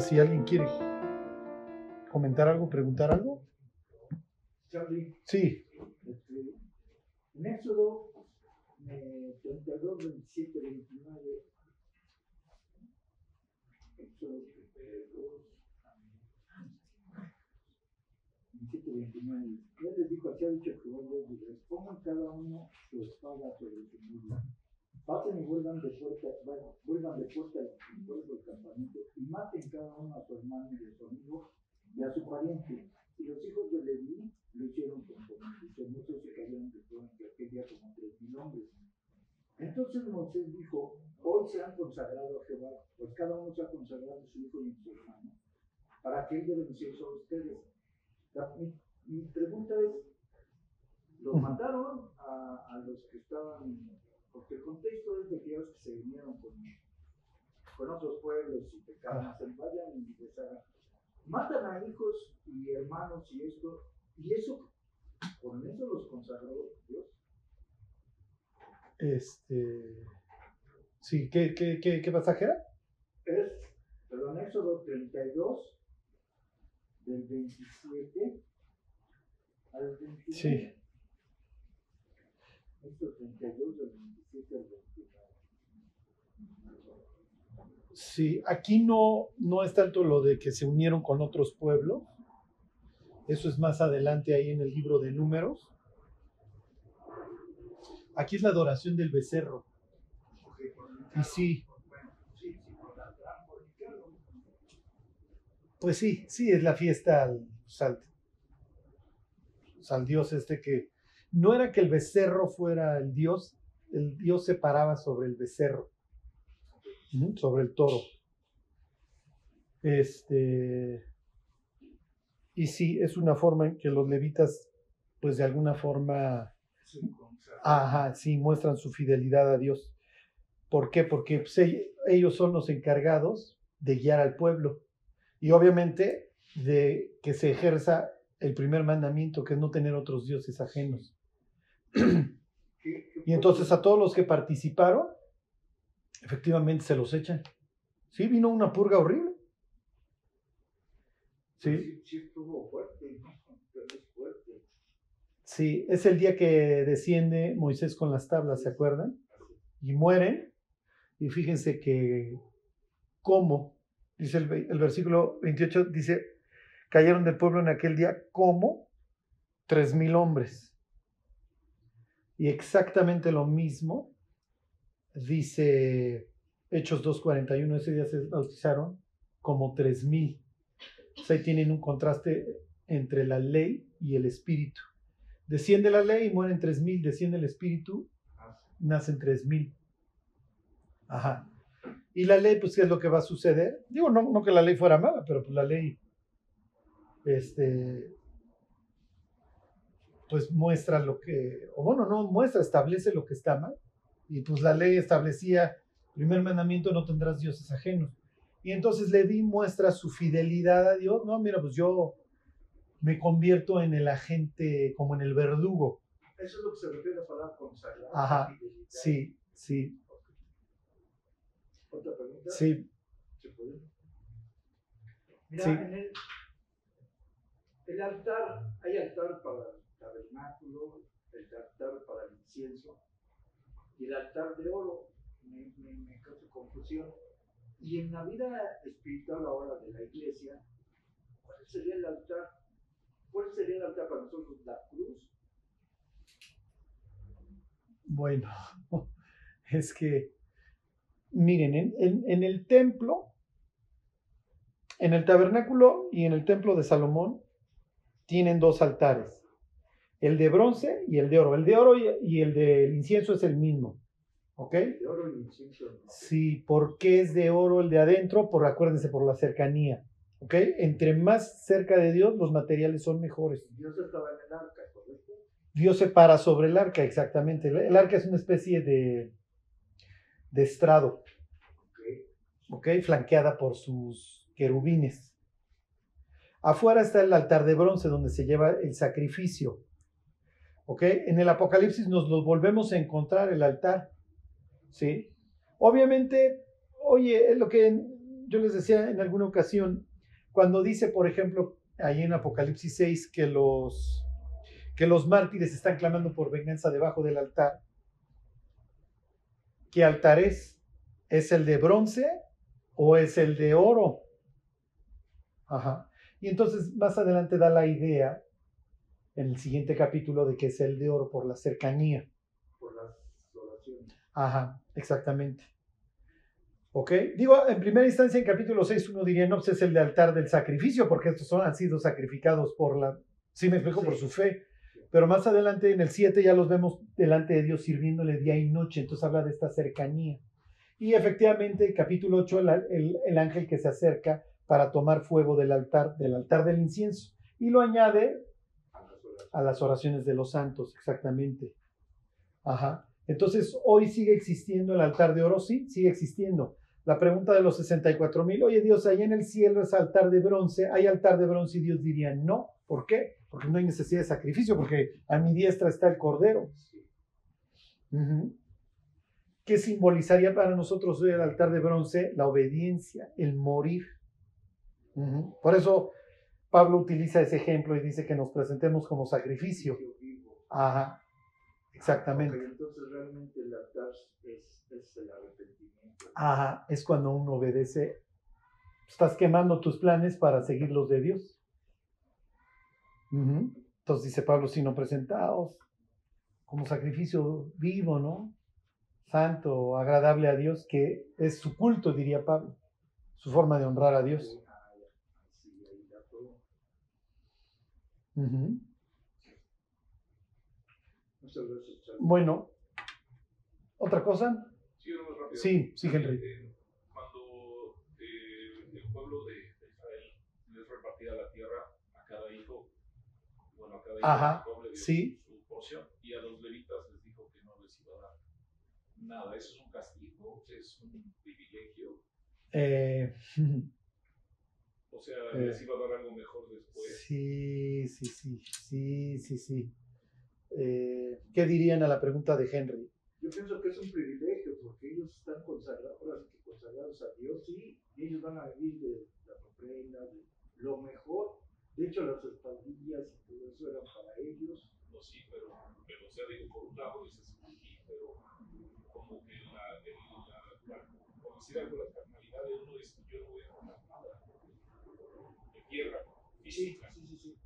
Ahora, si alguien quiere comentar algo, preguntar algo. Charlie, Sí. este, en Éxodo eh, 32, 27, 29. Éxodo 32, 27, 29. Él les dijo, de Israel, pongan cada uno su espada sobre su. Pasen y vuelvan de puerta, bueno, vuelvan de puerta del campamento y maten cada uno a su hermano y a su amigo y a su pariente. Y los hijos de Leví lo hicieron conforme dice, muchos se cayeron de fuego en aquel día como tres mil hombres. Entonces Moisés dijo, hoy se han consagrado a Jehová, pues cada uno se ha consagrado a su hijo y a su hermano, para que él bendición sobre ustedes. La- mi, mi pregunta es, ¿los mataron a, a los que estaban? Porque el contexto es de aquellos que se vinieron con, con otros pueblos y hacen vayan y deshagan. Matan a hijos y hermanos y esto, y eso, con eso los consagró Dios. Este. Sí, ¿qué, qué, qué, qué pasaje era? es, perdón, Éxodo 32, del 27 al 29. Sí. Éxodo 32, del 27 al 29. Sí, aquí no, no es tanto lo de que se unieron con otros pueblos. Eso es más adelante ahí en el libro de números. Aquí es la adoración del becerro. Y sí, pues sí, sí, es la fiesta al, al, al dios este que no era que el becerro fuera el dios, el dios se paraba sobre el becerro, sobre el toro. Este, y sí, es una forma en que los levitas, pues de alguna forma, ajá, sí, muestran su fidelidad a Dios. ¿Por qué? Porque pues, ellos son los encargados de guiar al pueblo. Y obviamente de que se ejerza el primer mandamiento, que es no tener otros dioses ajenos. ¿Qué- qué Y entonces a todos los que participaron, efectivamente se los echan. Sí, vino una purga horrible. Sí, Sí, es el día que desciende Moisés con las tablas, ¿se acuerdan? Y mueren. Y fíjense que, ¿cómo? Dice el, ve- el versículo 28, dice, cayeron del pueblo en aquel día como tres mil hombres. Y exactamente lo mismo dice Hechos 2.41, ese día se bautizaron como tres mil. O sea, ahí tienen un contraste entre la ley y el espíritu. Desciende la ley y mueren tres mil, desciende el espíritu, nacen tres mil. Ajá. Y la ley, pues, ¿qué es lo que va a suceder? Digo, no, no que la ley fuera mala, pero pues la ley, este, pues muestra lo que, o bueno, no muestra, establece lo que está mal. Y pues la ley establecía, primer mandamiento, no tendrás dioses ajenos. Y entonces Leví muestra su fidelidad a Dios. No, mira, pues yo me convierto en el agente, como en el verdugo. Eso es lo que se refiere a la palabra consagrado. Ajá. Sí, sí, ¿Otra pregunta? sí. ¿Se puede? Mira, Sí. en el, el altar, hay altar para tabernáculo, el altar para el incienso y el altar de oro. Me, causa confusión. Y en la vida espiritual ahora de la iglesia, ¿cuál sería el altar? ¿Cuál sería el altar para nosotros? ¿La cruz? Bueno, es que, miren, en, en- en el templo, en el tabernáculo y en el templo de Salomón, tienen dos altares, el de bronce y el de oro. El de oro y, el del incienso es el mismo, ¿ok? De oro y incienso. Sí, ¿por qué es de oro el de adentro? Por, acuérdense, por la cercanía, ¿ok? Entre más cerca de Dios, los materiales son mejores. Dios estaba en el arca, ¿correcto? Dios se para sobre el arca, exactamente. El, el arca es una especie de, de estrado, Ok. ¿ok? Flanqueada por sus querubines. Afuera está el altar de bronce donde se lleva el sacrificio, En el Apocalipsis nos lo volvemos a encontrar el altar, ¿sí? Obviamente, oye, es lo que yo les decía en alguna ocasión, cuando dice, por ejemplo, ahí en Apocalipsis 6, que los, que los mártires están clamando por venganza debajo del altar, ¿qué altar es? ¿Es el de bronce o es el de oro? Ajá. Y entonces más adelante da la idea en el siguiente capítulo de que es el de oro por la cercanía. Por las oraciones. Ajá, exactamente. ¿Ok? Digo, en primera instancia, en capítulo 6, uno diría, no, pues es el de altar del sacrificio, porque estos son, han sido sacrificados por la, sí me explico, por su fe. Pero más adelante, en el 7, ya los vemos delante de Dios sirviéndole día y noche, entonces habla de esta cercanía. Y efectivamente, capítulo 8, el, el ángel que se acerca para tomar fuego del altar, del altar del incienso. Y lo añade a las oraciones de los santos, exactamente. Ajá. Entonces, hoy sigue existiendo el altar de oro, sí, sigue existiendo. La pregunta de los 64 mil, oye Dios, ahí en el cielo es altar de bronce, hay altar de bronce y Dios diría no. ¿Por qué? Porque no hay necesidad de sacrificio, porque a mi diestra está el cordero. ¿Qué simbolizaría para nosotros hoy el altar de bronce? La obediencia, el morir. Por eso Pablo utiliza ese ejemplo y dice que nos presentemos como sacrificio. Ajá, exactamente. entonces realmente el altar es, es el arrepentimiento. Ajá, es cuando uno obedece. Estás quemando tus planes para seguir los de Dios. Entonces dice Pablo, sino presentados como sacrificio vivo, ¿no? Santo, agradable a Dios, que es su culto, diría Pablo, su forma de honrar a Dios. Bueno, ¿otra cosa? Sí, sí, Henry. Eh, cuando eh, el pueblo de, Israel les repartía la tierra a cada hijo, bueno, a cada hijo Ajá, le dio sí. su porción, y a los levitas les dijo que no les iba a dar nada. ¿Eso es un castigo? ¿Es un privilegio? Eh, o sea, les iba a dar algo mejor después. Sí, sí, sí, sí, sí, sí. Eh, ¿Qué dirían a la pregunta de Henry? Yo pienso que es un privilegio porque ellos están consagrados, consagrados a Dios y ellos van a vivir de la ofrenda, de lo mejor. De hecho, las espaldillas y todo eso eran para ellos. No, sí, pero, pero o sea, digo, por un lado dices, sí, pero como que la, la, la, decir algo, la carnalidad de uno es, yo no voy a tomar nada de tierra física. Sí, sí, sí.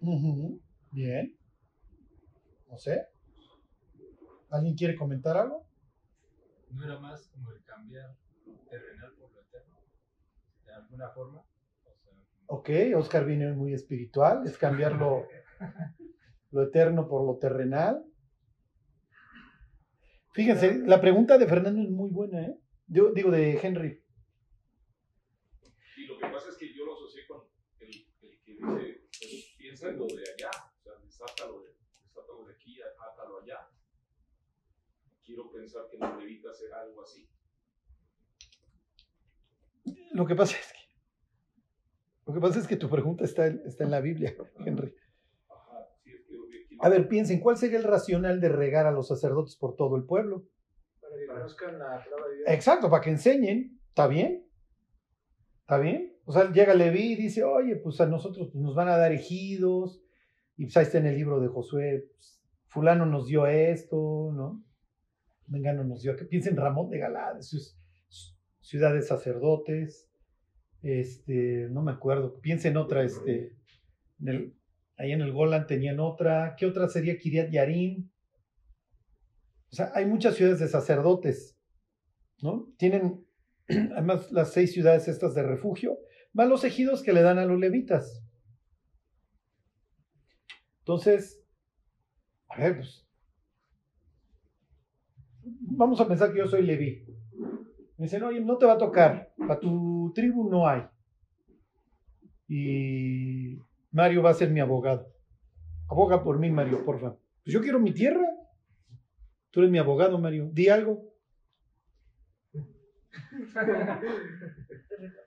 Uh Bien. No sé. ¿Alguien quiere comentar algo? ¿No era más como el cambiar lo terrenal por lo eterno? De alguna forma. O sea, ok, Oscar viene muy espiritual, es cambiar lo, lo eterno por lo terrenal. Fíjense, la pregunta de Fernando es muy buena, ¿eh? Yo digo de Henry. Y lo que pasa es que yo lo asocié con el, el que dice, pues, piensa en lo de allá, o sea, desátalo de, desátalo de aquí, átalo allá. Quiero pensar que los levitas era algo así. Lo que pasa es que lo que pasa es que tu pregunta está en, está en la Biblia, Henry. A ver, piensen, ¿cuál sería el racional de regar a los sacerdotes por todo el pueblo? para que conozcan la palabra de Dios. Exacto, para que enseñen. ¿Está bien? ¿Está bien? O sea, llega Leví y dice, oye, pues a nosotros pues, nos van a dar ejidos. Y pues ahí está en el libro de Josué, pues, fulano nos dio esto, ¿no? Mengano nos dio, que piensen Ramón de Galá, sus ciudad de sacerdotes. Este, no me acuerdo, piensen otra, este, ahí en el Golan tenían otra. ¿Qué otra sería Kiriat Yarim? O sea, hay muchas ciudades de sacerdotes, ¿no? Tienen además las seis ciudades estas de refugio, más los ejidos que le dan a los levitas. Entonces, a ver, pues, vamos a pensar que yo soy leví. Me dicen, oye, no te va a tocar, para tu tribu no hay. Y Mario va a ser mi abogado. Aboga por mí, Mario, porfa. Pues yo quiero mi tierra. Tú eres mi abogado, Mario. Di algo.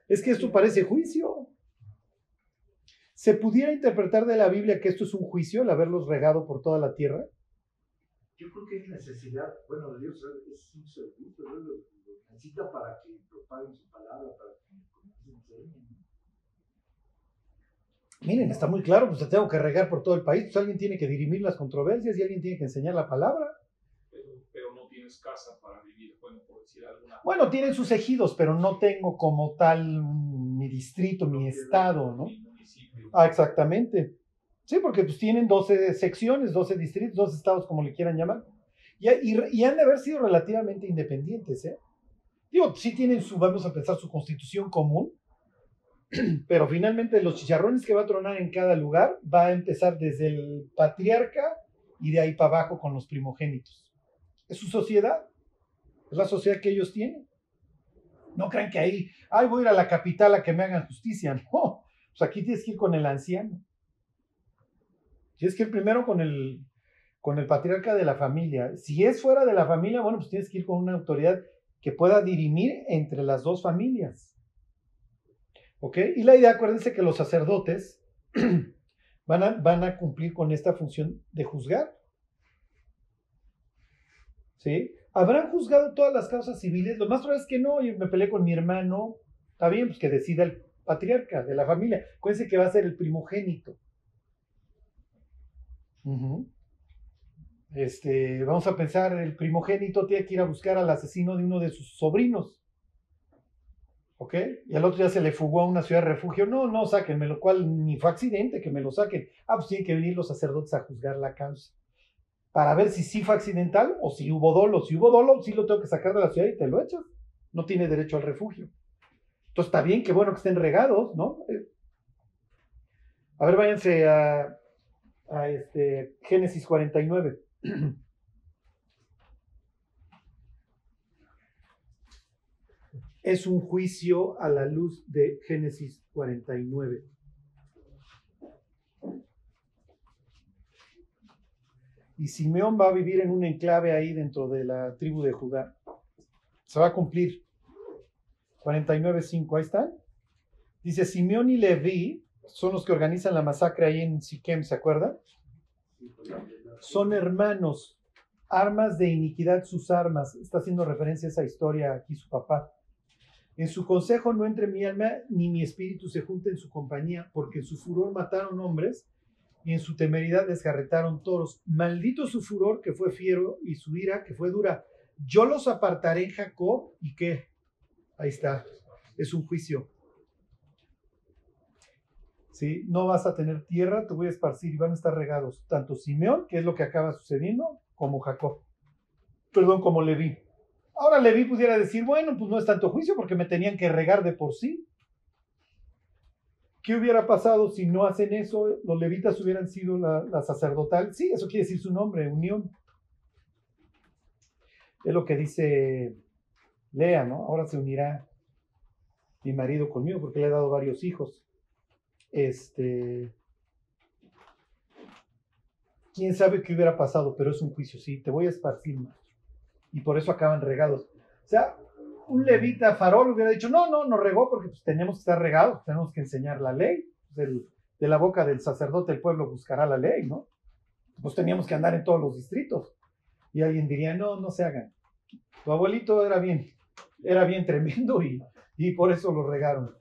Es que esto parece juicio. ¿Se pudiera interpretar de la Biblia que esto es un juicio, el haberlos regado por toda la tierra? yo creo que hay necesidad, bueno, Dios es un servicio, ¿no? lo, lo necesita para que propaguen su palabra, para que enseñen. Miren, está muy claro, pues te tengo que regar por todo el país, pues alguien tiene que dirimir las controversias y alguien tiene que enseñar la palabra. Pero, pero no tienes casa para vivir, decir alguna. Bueno, tienen sus ejidos, pero no tengo como tal mi distrito, mi estado, ¿no? Ah, exactamente. Sí, porque pues tienen 12 secciones, 12 distritos, 12 estados, como le quieran llamar. Y, y- y han de haber sido relativamente independientes, ¿eh? Digo, sí tienen su, vamos a pensar, su constitución común, pero finalmente los chicharrones que va a tronar en cada lugar va a empezar desde el patriarca y de ahí para abajo con los primogénitos. Es su sociedad, es la sociedad que ellos tienen. No crean que ahí, ay, voy a ir a la capital a que me hagan justicia. No, pues aquí tienes que ir con el anciano. Tienes que ir primero con el, con el patriarca de la familia. Si es fuera de la familia, bueno, pues tienes que ir con una autoridad que pueda dirimir entre las dos familias. ¿Ok? Y la idea, acuérdense que los sacerdotes van a, van a cumplir con esta función de juzgar. ¿Sí? ¿Habrán juzgado todas las causas civiles? Lo más probable es que no. Yo me peleé con mi hermano. Está bien, pues que decida el patriarca de la familia. Acuérdense que va a ser el primogénito. Este, vamos a pensar, el primogénito tiene que ir a buscar al asesino de uno de sus sobrinos. ¿Ok? Y al otro ya se le fugó a una ciudad de refugio. No, no, sáquenme, lo cual ni fue accidente, que me lo saquen. Ah, pues tienen que venir los sacerdotes a juzgar la causa. Para ver si sí fue accidental o si hubo dolo. Si hubo dolo, sí lo tengo que sacar de la ciudad y te lo echas. No tiene derecho al refugio. Entonces está bien, qué bueno que estén regados, ¿no? Eh, A ver, váyanse a, a este, Génesis 49. Es un juicio a la luz de Génesis 49. Y Simeón va a vivir en un enclave ahí dentro de la tribu de Judá. Se va a cumplir. 49.5, ahí están. Dice, Simeón y Leví son los que organizan la masacre ahí en Siquem, ¿se acuerdan? Son hermanos, armas de iniquidad sus armas. Está haciendo referencia a esa historia aquí su papá. En su consejo no entre mi alma ni mi espíritu se junte en su compañía, porque en su furor mataron hombres y en su temeridad desgarretaron toros. Maldito su furor que fue fiero y su ira que fue dura. Yo los apartaré en Jacob y qué. Ahí está. Es un juicio. ¿Sí? No vas a tener tierra, te voy a esparcir y van a estar regados. Tanto Simeón, que es lo que acaba sucediendo, como Jacob. Perdón, como Leví. Ahora Leví pudiera decir, bueno, pues no es tanto juicio porque me tenían que regar de por sí. ¿Qué hubiera pasado si no hacen eso? Los levitas hubieran sido la, la sacerdotal. Sí, eso quiere decir su nombre, unión. Es lo que dice Lea, ¿no? Ahora se unirá mi marido conmigo porque le he dado varios hijos. Este. Quién sabe qué hubiera pasado, pero es un juicio, sí, te voy a esparcir más. Y por eso acaban regados. O sea, un levita farol hubiera dicho, no, no, no regó porque pues, tenemos que estar regados, tenemos que enseñar la ley. Del- de la boca del sacerdote el pueblo buscará la ley, ¿no? Pues teníamos que andar en todos los distritos. Y alguien diría, no, no se hagan. Tu abuelito era bien, era bien tremendo y, y por eso lo regaron.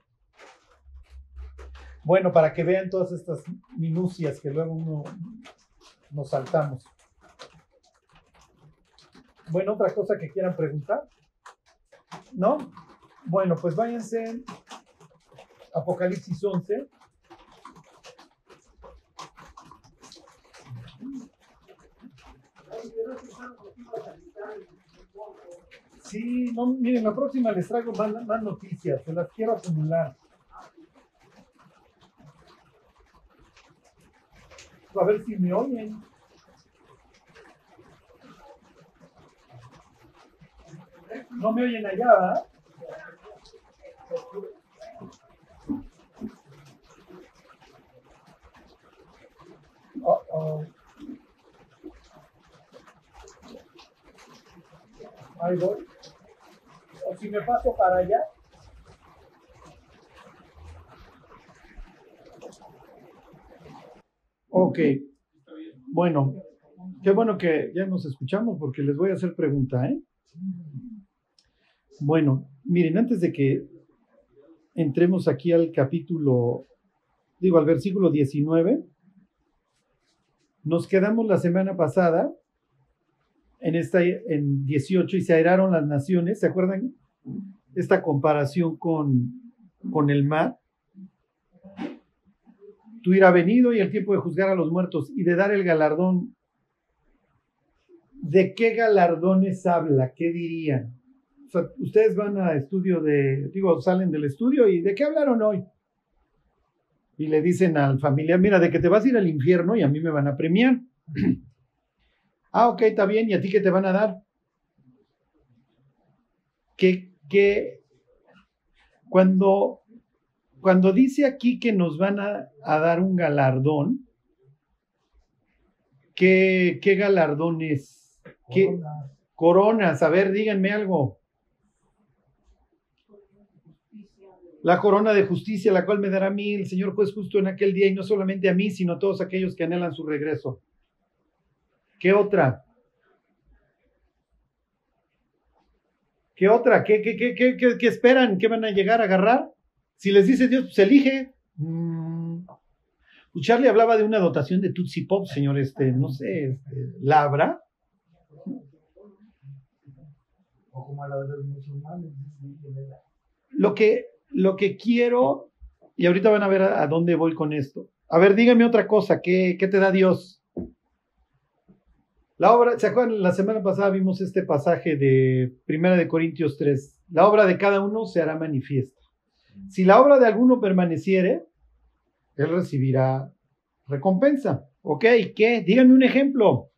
Bueno, para que vean todas estas minucias que luego uno nos saltamos. Bueno, otra cosa que quieran preguntar. ¿No? Bueno, pues váyanse Apocalipsis 11. Sí, no, miren, la próxima les traigo más, más noticias, se las quiero acumular. A ver si me oyen. No me oyen allá, ¿verdad? Uh-oh. Ahí voy. O si me paso para allá. Ok. Bueno, Qué bueno que ya nos escuchamos porque les voy a hacer pregunta, ¿eh? Bueno, miren, antes de que entremos aquí al capítulo, digo, al versículo 19, nos quedamos la semana pasada en esta en 18 y se airaron las naciones, ¿se acuerdan? Esta comparación con, con el mar. Tú irá venido y el tiempo de juzgar a los muertos y de dar el galardón. ¿De qué galardones habla? ¿Qué dirían? O sea, ustedes van a estudio de, digo, salen del estudio y ¿de qué hablaron hoy? Y le dicen al familiar, mira, de que te vas a ir al infierno y a mí me van a premiar. ah, ok, está bien, ¿y a ti qué te van a dar? Que, que cuando cuando dice aquí que nos van a, dar un galardón, ¿qué, qué galardón es? ¿Qué? Coronas. A ver, díganme algo. La corona de justicia, la cual me dará a mí el Señor juez justo en aquel día, y no solamente a mí, sino a todos aquellos que anhelan su regreso. ¿Qué otra? ¿Qué otra? ¿Qué, qué, qué, qué, qué esperan? ¿Qué van a llegar a agarrar? Si les dice Dios, pues elige. Mm. Pues Charlie hablaba de una dotación de Tutsi Pop, señor, este, no sé, este, Labra. O como la de los musulmanes. Lo que, lo que quiero, y ahorita van a ver a, dónde voy con esto. A ver, dígame otra cosa, ¿qué, qué te da Dios? La obra, ¿se acuerdan? La semana pasada vimos este pasaje de Primera de Corintios 3. La obra de cada uno se hará manifiesta. Si la obra de alguno permaneciere, él recibirá recompensa. ¿Ok? ¿Qué? Díganme un ejemplo.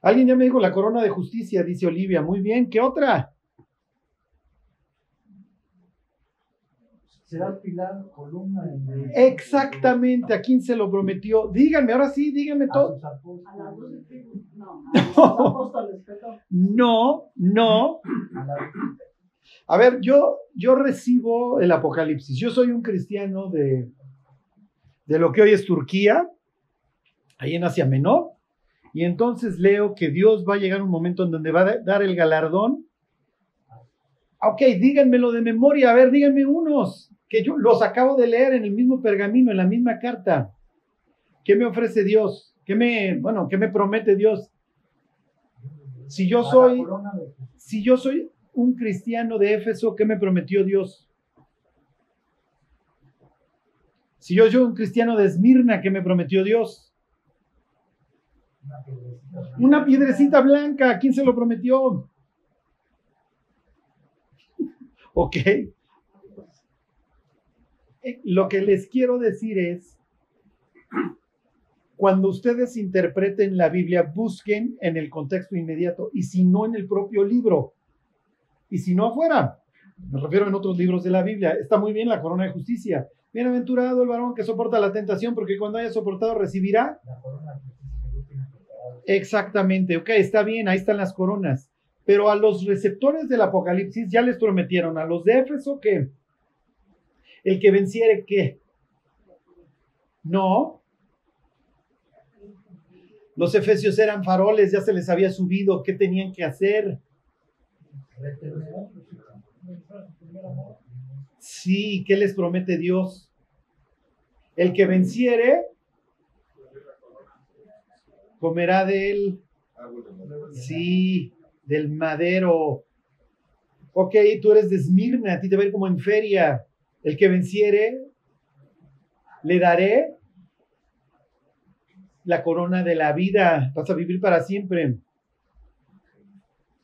Alguien ya me dijo la corona de justicia, dice Olivia. Muy bien, ¿qué otra? Será pilar, columna. Exactamente, ¿a quién se lo prometió? Díganme, ahora sí, díganme todo. No, no. A ver, yo, yo recibo el Apocalipsis. Yo soy un cristiano de, de lo que hoy es Turquía, ahí en Asia Menor, y entonces leo que Dios va a llegar un momento en donde va a dar el galardón. Ok, díganmelo de memoria, a ver, díganme unos, que yo los acabo de leer en el mismo pergamino, en la misma carta. ¿Qué me ofrece Dios? ¿Qué me, bueno, qué me promete Dios? Si yo soy, si yo soy, un cristiano de Éfeso, ¿qué me prometió Dios? Si yo soy un cristiano de Esmirna, ¿qué me prometió Dios? Una piedrecita blanca, ¿quién se lo prometió? ok. Lo que les quiero decir es, cuando ustedes interpreten la Biblia, busquen en el contexto inmediato y si no en el propio libro. Y si no fuera, me refiero en otros libros de la Biblia, está muy bien la corona de justicia. Bienaventurado el varón que soporta la tentación, porque cuando haya soportado recibirá. Exactamente, ok, está bien, ahí están las coronas. Pero a los receptores del Apocalipsis ya les prometieron, a los de Éfeso que el que venciere qué. No. Los efesios eran faroles, ya se les había subido, ¿qué tenían que hacer? Sí, ¿qué les promete Dios? El que venciere comerá de él. Sí, del madero. Ok, tú eres de Esmirna, a ti te va a ir como en feria. El que venciere, le daré la corona de la vida. Vas a vivir para siempre.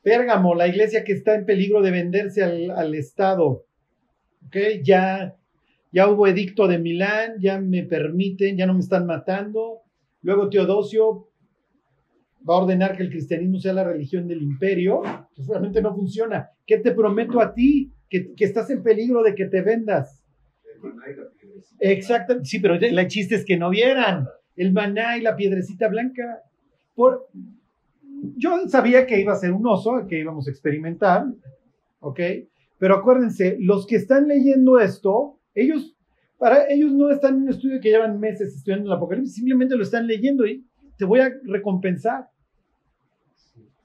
Pérgamo, la iglesia que está en peligro de venderse al, Estado. ¿Okay? Ya, ya hubo edicto de Milán, ya me permiten, ya no me están matando. Luego Teodosio va a ordenar que el cristianismo sea la religión del imperio, que realmente no funciona. ¿Qué te prometo a ti? Que, estás en peligro de que te vendas. Exacto, sí, pero el chiste es que no vieran el maná y la piedrecita blanca. Por, yo sabía que iba a ser un oso, que íbamos a experimentar, ¿ok? Pero acuérdense, los que están leyendo esto, ellos, para ellos no están en un estudio que llevan meses estudiando el Apocalipsis, simplemente lo están leyendo y te voy a recompensar.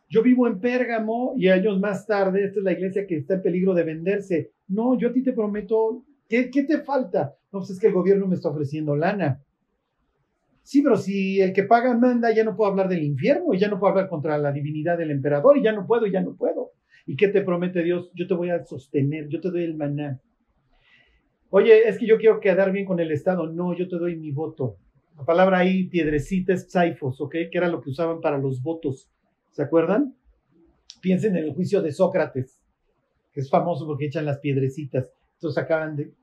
Yo vivo en Pérgamo y años más tarde, esta es la iglesia que está en peligro de venderse. No, yo a ti te prometo, ¿qué, te falta? No, pues es que el gobierno me está ofreciendo lana. Sí, pero si el que paga manda, ya no puedo hablar del infierno, y ya no puedo hablar contra la divinidad del emperador, y ya no puedo, ya no puedo. ¿Y qué te promete Dios? Yo te voy a sostener, yo te doy el maná. Oye, es que yo quiero quedar bien con el Estado. No, yo te doy mi voto. La palabra ahí, piedrecita, es psaifos, ¿ok? Que era lo que usaban para los votos. ¿Se acuerdan? Piensen en el juicio de Sócrates, que es famoso porque echan las piedrecitas. Entonces acaban de,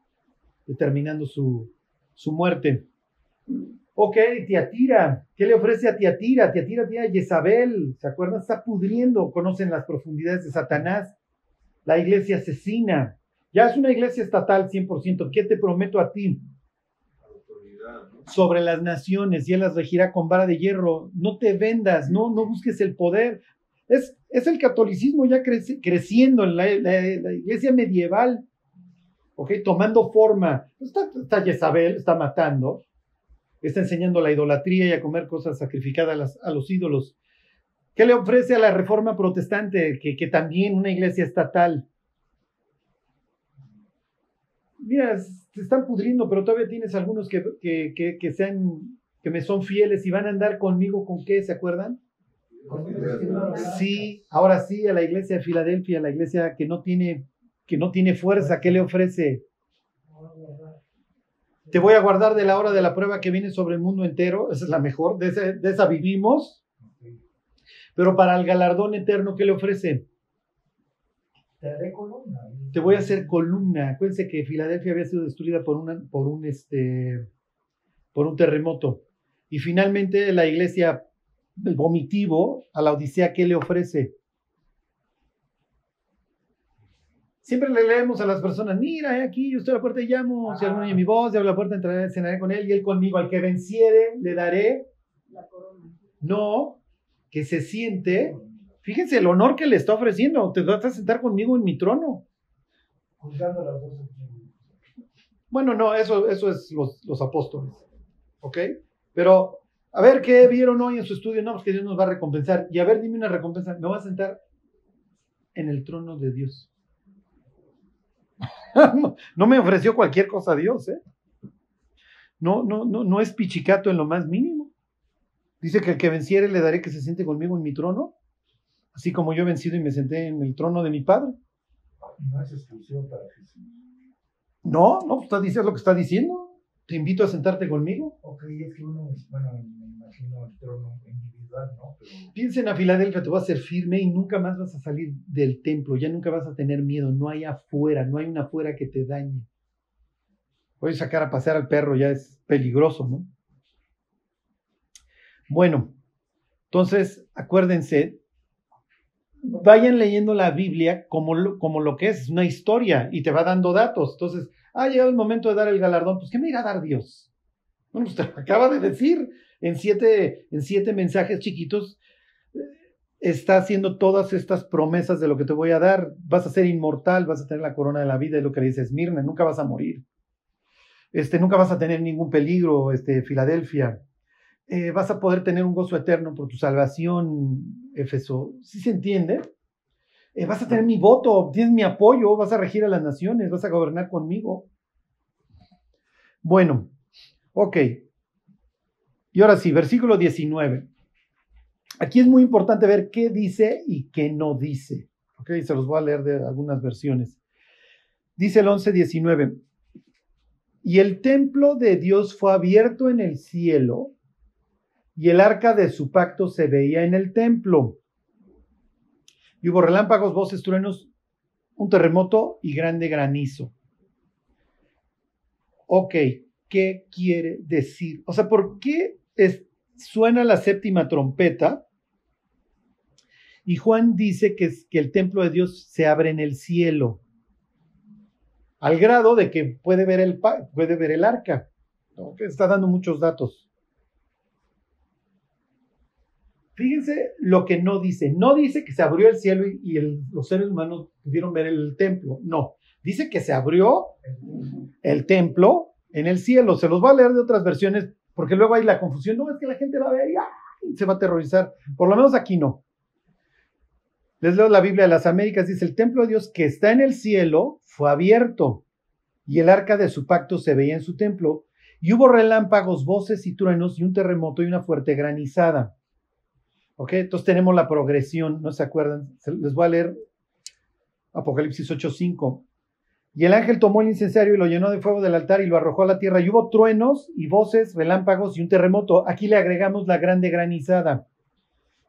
determinando su, su muerte. Ok, Tiatira, ¿qué le ofrece a Tiatira? Tiatira tiene a Jezabel, ¿se acuerdan? Está pudriendo, conocen las profundidades de Satanás. La iglesia asesina. Ya es una iglesia estatal 100%. ¿Qué te prometo a ti? Sobre las naciones y él las regirá con vara de hierro. No te vendas, no, no busques el poder. Es, es el catolicismo ya creciendo en la, iglesia medieval, ¿ok? Tomando forma. Está, está Jezabel, está matando está enseñando la idolatría y a comer cosas sacrificadas a, los ídolos. ¿Qué le ofrece a la reforma protestante? Que, que también una iglesia estatal. Mira, se están pudriendo, pero todavía tienes algunos que, que, que, sean, que me son fieles y van a andar conmigo con qué, ¿se acuerdan? Sí, ahora sí, a la iglesia de Filadelfia, a la iglesia que no tiene, que no tiene fuerza, ¿qué le ofrece? Te voy a guardar de la hora de la prueba que viene sobre el mundo entero. Esa es la mejor. De, esa vivimos. Pero para el galardón eterno, ¿qué le ofrece? Te haré columna. Te voy a hacer columna. Acuérdense que Filadelfia había sido destruida por, una, por, un, este, por un terremoto. Y finalmente la iglesia, el vomitivo, a la Odisea, ¿qué le ofrece? Siempre le leemos a las personas, mira, aquí yo estoy a la puerta y llamo, si alguno oye mi voz, y abre la puerta, entraré, cenaré con él y él conmigo. Al que venciere, le daré la corona. No, que se siente. Fíjense el honor que le está ofreciendo. Te vas a sentar conmigo en mi trono. Bueno, no, eso, eso es los, los apóstoles. ¿Ok? Pero, a ver, ¿qué vieron hoy en su estudio? No, pues que Dios nos va a recompensar. Y a ver, dime una recompensa. Me voy a sentar en el trono de Dios. no, me ofreció cualquier cosa a Dios, ¿eh? No, no, no, no es pichicato en lo más mínimo. Dice que el que venciere le daré que se siente conmigo en mi trono, así como yo he vencido y me senté en el trono de mi Padre. No es exclusión para Jesús. No, no, está diciendo lo que está diciendo. Te invito a sentarte conmigo. Ok, es que uno, bueno, me imagino el trono individual, ¿no? Piensa a Filadelfia, te vas a ser firme y nunca más vas a salir del templo, ya nunca vas a tener miedo, no hay afuera, no hay una afuera que te dañe. Voy a sacar a pasear al perro, ya es peligroso, ¿no? Bueno, entonces acuérdense, vayan leyendo la Biblia como lo, como lo que es, una historia y te va dando datos. Entonces, ha llegado el momento de dar el galardón, pues ¿qué me irá a dar Dios? Bueno, usted acaba de decir en siete, en siete mensajes chiquitos, está haciendo todas estas promesas de lo que te voy a dar. Vas a ser inmortal, vas a tener la corona de la vida, es lo que le dice Esmirna, nunca vas a morir. Este, nunca vas a tener ningún peligro, este, Filadelfia. Eh, vas a poder tener un gozo eterno por tu salvación, Éfeso. ¿Sí se entiende? Eh, vas a tener mi voto, tienes mi apoyo, vas a regir a las naciones, vas a gobernar conmigo. Bueno, ok. Y ahora sí, versículo 19. Aquí es muy importante ver qué dice y qué no dice. Ok, se los voy a leer de algunas versiones. Dice el 11, 19. Y el templo de Dios fue abierto en el cielo, y el arca de su pacto se veía en el templo. Y hubo relámpagos, voces, truenos, un terremoto y grande granizo. Ok, ¿qué quiere decir? O sea, ¿por qué suena la séptima trompeta? Y Juan dice que, que el templo de Dios se abre en el cielo, al grado de que puede ver el, puede ver el arca. Está dando muchos datos. Fíjense lo que no dice. No dice que se abrió el cielo y, los seres humanos pudieron ver el templo. No. Dice que se abrió el templo en el cielo. Se los va a leer de otras versiones porque luego hay la confusión. No, es que la gente va a ver y, se va a aterrorizar. Por lo menos aquí no. Les leo la Biblia de las Américas, dice, el templo de Dios que está en el cielo fue abierto y el arca de su pacto se veía en su templo y hubo relámpagos, voces y truenos y un terremoto y una fuerte granizada. ¿Ok? Entonces tenemos la progresión, ¿no se acuerdan? Les voy a leer Apocalipsis 8:5. Y el ángel tomó el incensario y lo llenó de fuego del altar y lo arrojó a la tierra. Y hubo truenos y voces, relámpagos y un terremoto. Aquí le agregamos la grande granizada.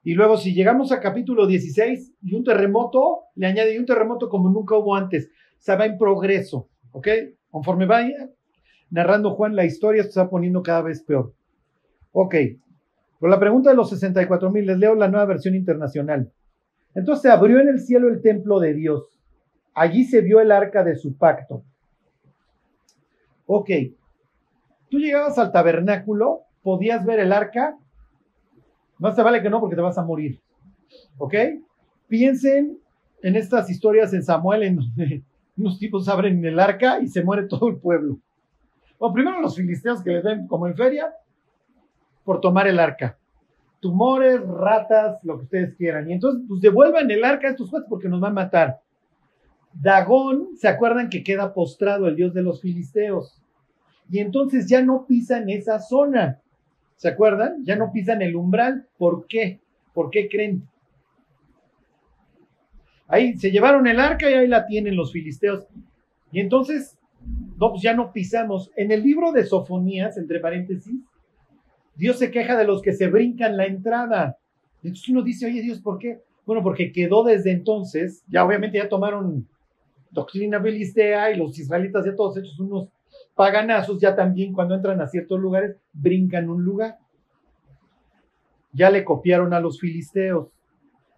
Y luego si llegamos a capítulo 16 y un terremoto, le añade un terremoto como nunca hubo antes. O sea, va en progreso. ¿Ok? Conforme va narrando Juan la historia, se está poniendo cada vez peor. Ok. Por la pregunta de los 64 mil, les leo la nueva versión internacional. Entonces se abrió en el cielo el templo de Dios Allí se vio el arca de su pacto. Ok, tú llegabas al tabernáculo, podías ver el arca. No se vale que no porque te vas a morir. ¿Ok? Piensen en estas historias en Samuel en donde unos tipos abren el arca y se muere todo el pueblo. Bueno, primero los filisteos que les ven como en feria por tomar el arca. Tumores, ratas, lo que ustedes quieran. Y entonces, pues devuelvan el arca a estos jueces porque nos van a matar. Dagón, ¿se acuerdan que queda postrado el dios de los filisteos? Y entonces ya no pisan esa zona. ¿Se acuerdan? Ya no pisan el umbral. ¿Por qué? ¿Por qué creen? Ahí se llevaron el arca y ahí la tienen los filisteos. Y entonces, no, pues ya no pisamos. En el libro de Sofonías, entre paréntesis, Dios se queja de los que se brincan la entrada. Entonces uno dice, oye Dios, ¿por qué? Bueno, porque quedó desde entonces, ya obviamente ya tomaron doctrina belistea y los israelitas ya todos hechos unos paganazos, ya también cuando entran a ciertos lugares, brincan un lugar. Ya le copiaron a los filisteos.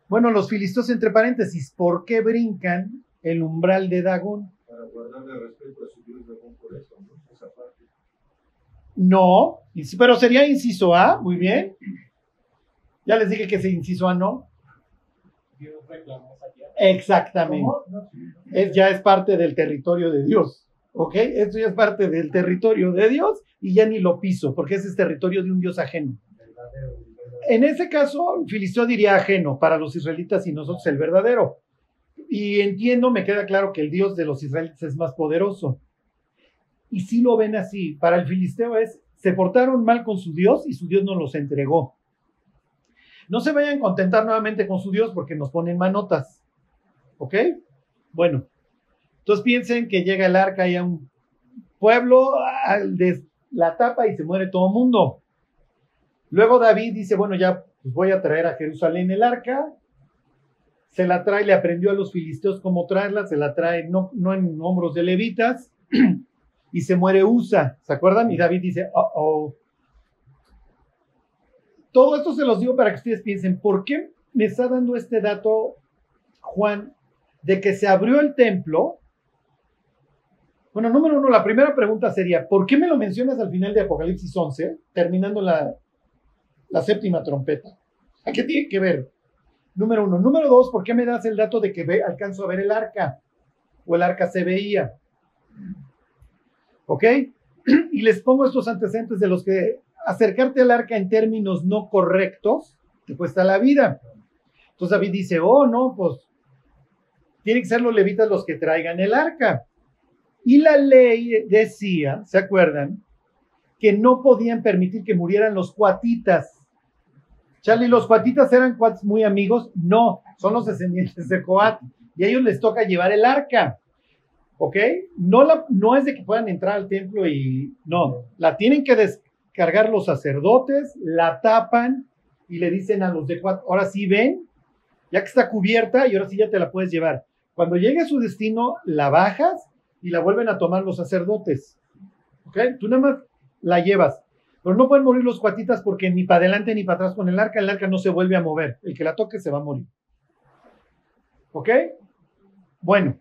Bueno, los filisteos, entre paréntesis, ¿por qué brincan el umbral de Dagón? Para guardarle respeto a su Dios Dagón por eso, ¿no? Esa parte. No, pero sería inciso A, muy bien. Ya les dije que ese inciso A no. Exactamente. Es, ya es parte del territorio de Dios. ¿Ok? Esto ya es parte del territorio de Dios y ya ni lo piso, porque ese es territorio de un Dios ajeno. En ese caso, Filisteo diría ajeno para los israelitas y nosotros el verdadero. Y entiendo, me queda claro que el Dios de los israelitas es más poderoso. Y si lo ven así, para el filisteo es, se portaron mal con su Dios y su Dios nos los entregó. No se vayan a contentar nuevamente con su Dios porque nos ponen manotas. ¿Ok? Bueno, entonces piensen que llega el arca y a un pueblo, la tapa y se muere todo el mundo. Luego David dice, bueno, ya pues voy a traer a Jerusalén el arca. Se la trae, le aprendió a los filisteos cómo traerla, se la trae no, no en hombros de levitas y se muere Usa, ¿se acuerdan? Y David dice, oh, oh. Todo esto se los digo para que ustedes piensen, ¿por qué me está dando este dato Juan de que se abrió el templo, bueno, número uno, la primera pregunta sería, ¿por qué me lo mencionas al final de Apocalipsis 11, terminando la, la séptima trompeta? ¿A qué tiene que ver? Número uno. Número dos, ¿por qué me das el dato de que ve, alcanzo a ver el arca? O el arca se veía. ¿Ok? Y les pongo estos antecedentes de los que acercarte al arca en términos no correctos te cuesta la vida. Entonces David dice, oh, no, pues tienen que ser los levitas los que traigan el arca. Y la ley decía, ¿se acuerdan? Que no podían permitir que murieran los cuatitas. Charlie, ¿los cuatitas eran cuates muy amigos? No, son los descendientes de Coat. Y a ellos les toca llevar el arca. ¿Ok? No, la, no es de que puedan entrar al templo y no, la tienen que descargar los sacerdotes, la tapan y le dicen a los de Coat, ahora sí ven, ya que está cubierta y ahora sí ya te la puedes llevar. Cuando llegue a su destino, la bajas y la vuelven a tomar los sacerdotes. ¿Ok? Tú nada más la llevas. Pero no pueden morir los cuatitas porque ni para adelante ni para atrás con el arca, el arca no se vuelve a mover. El que la toque se va a morir. ¿Ok? Bueno.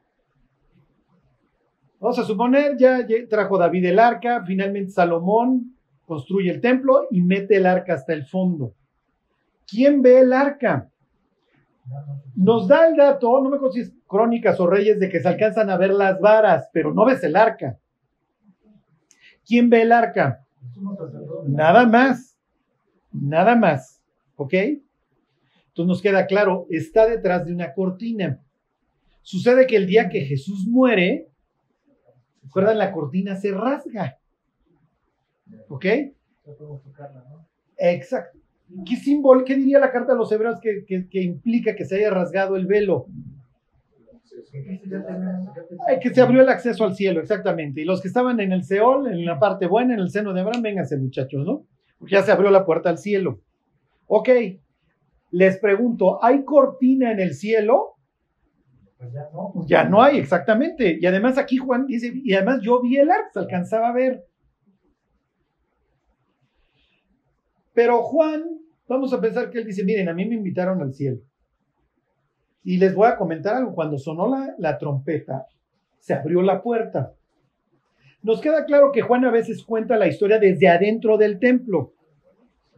Vamos a suponer, ya trajo David el arca, finalmente Salomón construye el templo y mete el arca hasta el fondo. ¿Quién ve el arca? Nos da el dato, no me es Crónicas o Reyes, de que se alcanzan a ver las varas, pero no ves el arca. ¿Quién ve el arca? Nada más, nada más. ¿Ok? Entonces nos queda claro, está detrás de una cortina. Sucede que el día que Jesús muere, ¿recuerdan? La cortina se rasga. ¿Ok? Exacto. ¿Qué símbolo, qué diría la carta a los hebreos que, que implica que se haya rasgado el velo? que se abrió el acceso al cielo, exactamente. Y los que estaban en el Seol, en la parte buena, en el seno de Abraham, vénganse muchachos, ¿no? Porque ya se abrió la puerta al cielo. Ok, les pregunto, ¿hay cortina en el cielo? Pues ya no. Ya no hay, exactamente. Y además aquí Juan dice, y además yo vi el arco, se alcanzaba a ver. Pero Juan, vamos a pensar que él dice, miren, a mí me invitaron al cielo. Y les voy a comentar algo, cuando sonó la, la trompeta, se abrió la puerta. Nos queda claro que Juan a veces cuenta la historia desde adentro del templo,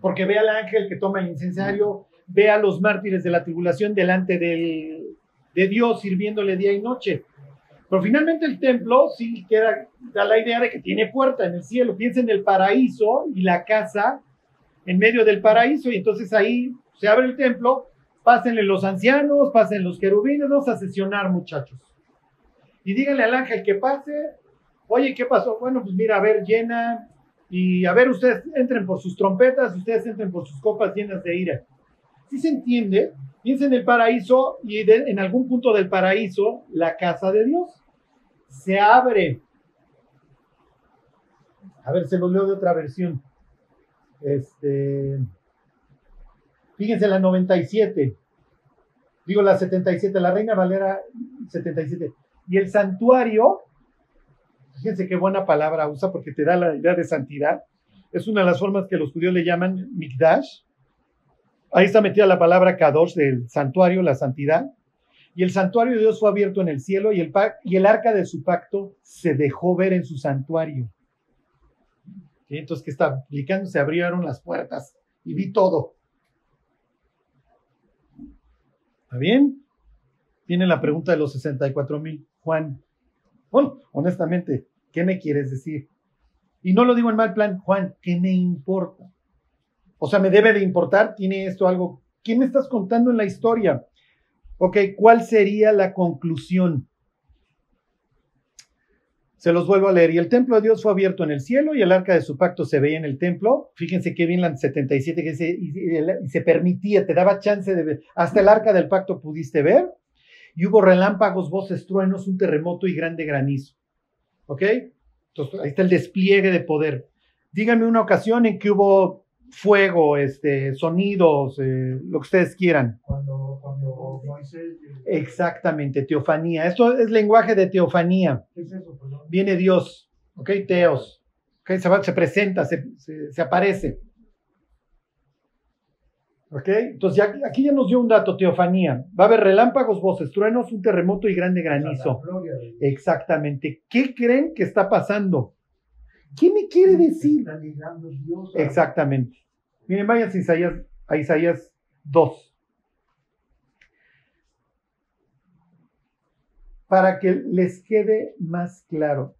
porque ve al ángel que toma el incensario, ve a los mártires de la tribulación delante del, de Dios sirviéndole día y noche. Pero finalmente el templo sí queda, da la idea de que tiene puerta en el cielo. Piensa en el paraíso y la casa en medio del paraíso y entonces ahí se abre el templo, pásenle los ancianos, pasen los querubines, vamos a sesionar muchachos. Y díganle al ángel que pase, oye, ¿qué pasó? Bueno, pues mira, a ver, llena y a ver, ustedes entren por sus trompetas, ustedes entren por sus copas llenas de ira. Si se entiende, piensa en el paraíso y en algún punto del paraíso, la casa de Dios se abre. A ver, se lo leo de otra versión. Este, fíjense la 97. Digo la 77, la Reina Valera 77. Y el santuario, fíjense qué buena palabra usa porque te da la idea de santidad. Es una de las formas que los judíos le llaman mikdash. Ahí está metida la palabra kadosh del santuario, la santidad. Y el santuario de Dios fue abierto en el cielo y el, y el arca de su pacto se dejó ver en su santuario. Entonces, ¿qué está aplicando? Se abrieron las puertas y vi todo. ¿Está bien? Viene la pregunta de los 64 mil. Juan, honestamente, ¿qué me quieres decir? Y no lo digo en mal plan, Juan, ¿qué me importa? O sea, me debe de importar, tiene esto algo. ¿Qué me estás contando en la historia? Ok, ¿cuál sería la conclusión? Se los vuelvo a leer. Y el templo de Dios fue abierto en el cielo y el arca de su pacto se veía en el templo. Fíjense qué bien la 77 que se, y, se permitía, te daba chance de ver. Hasta el arca del pacto pudiste ver. Y hubo relámpagos, voces, truenos, un terremoto y grande granizo. ¿Ok? Entonces, ahí está el despliegue de poder. Díganme una ocasión en que hubo fuego, este, sonidos, eh, lo que ustedes quieran. Cuando, cuando Moisés... Exactamente, teofanía. Esto es lenguaje de teofanía. ¿Qué es eso? Perdón? Viene Dios, ¿ok? Teos. ¿okay? Se, se, presenta, se, se, aparece. ¿Ok? Entonces ya, aquí ya nos dio un dato, teofanía. Va a haber relámpagos, voces, truenos, un terremoto y grande granizo. Exactamente. ¿Qué creen que está pasando? ¿Qué me quiere decir? Exactamente. Miren, vayan a Isaías, a Isaías 2. Para que les quede más claro.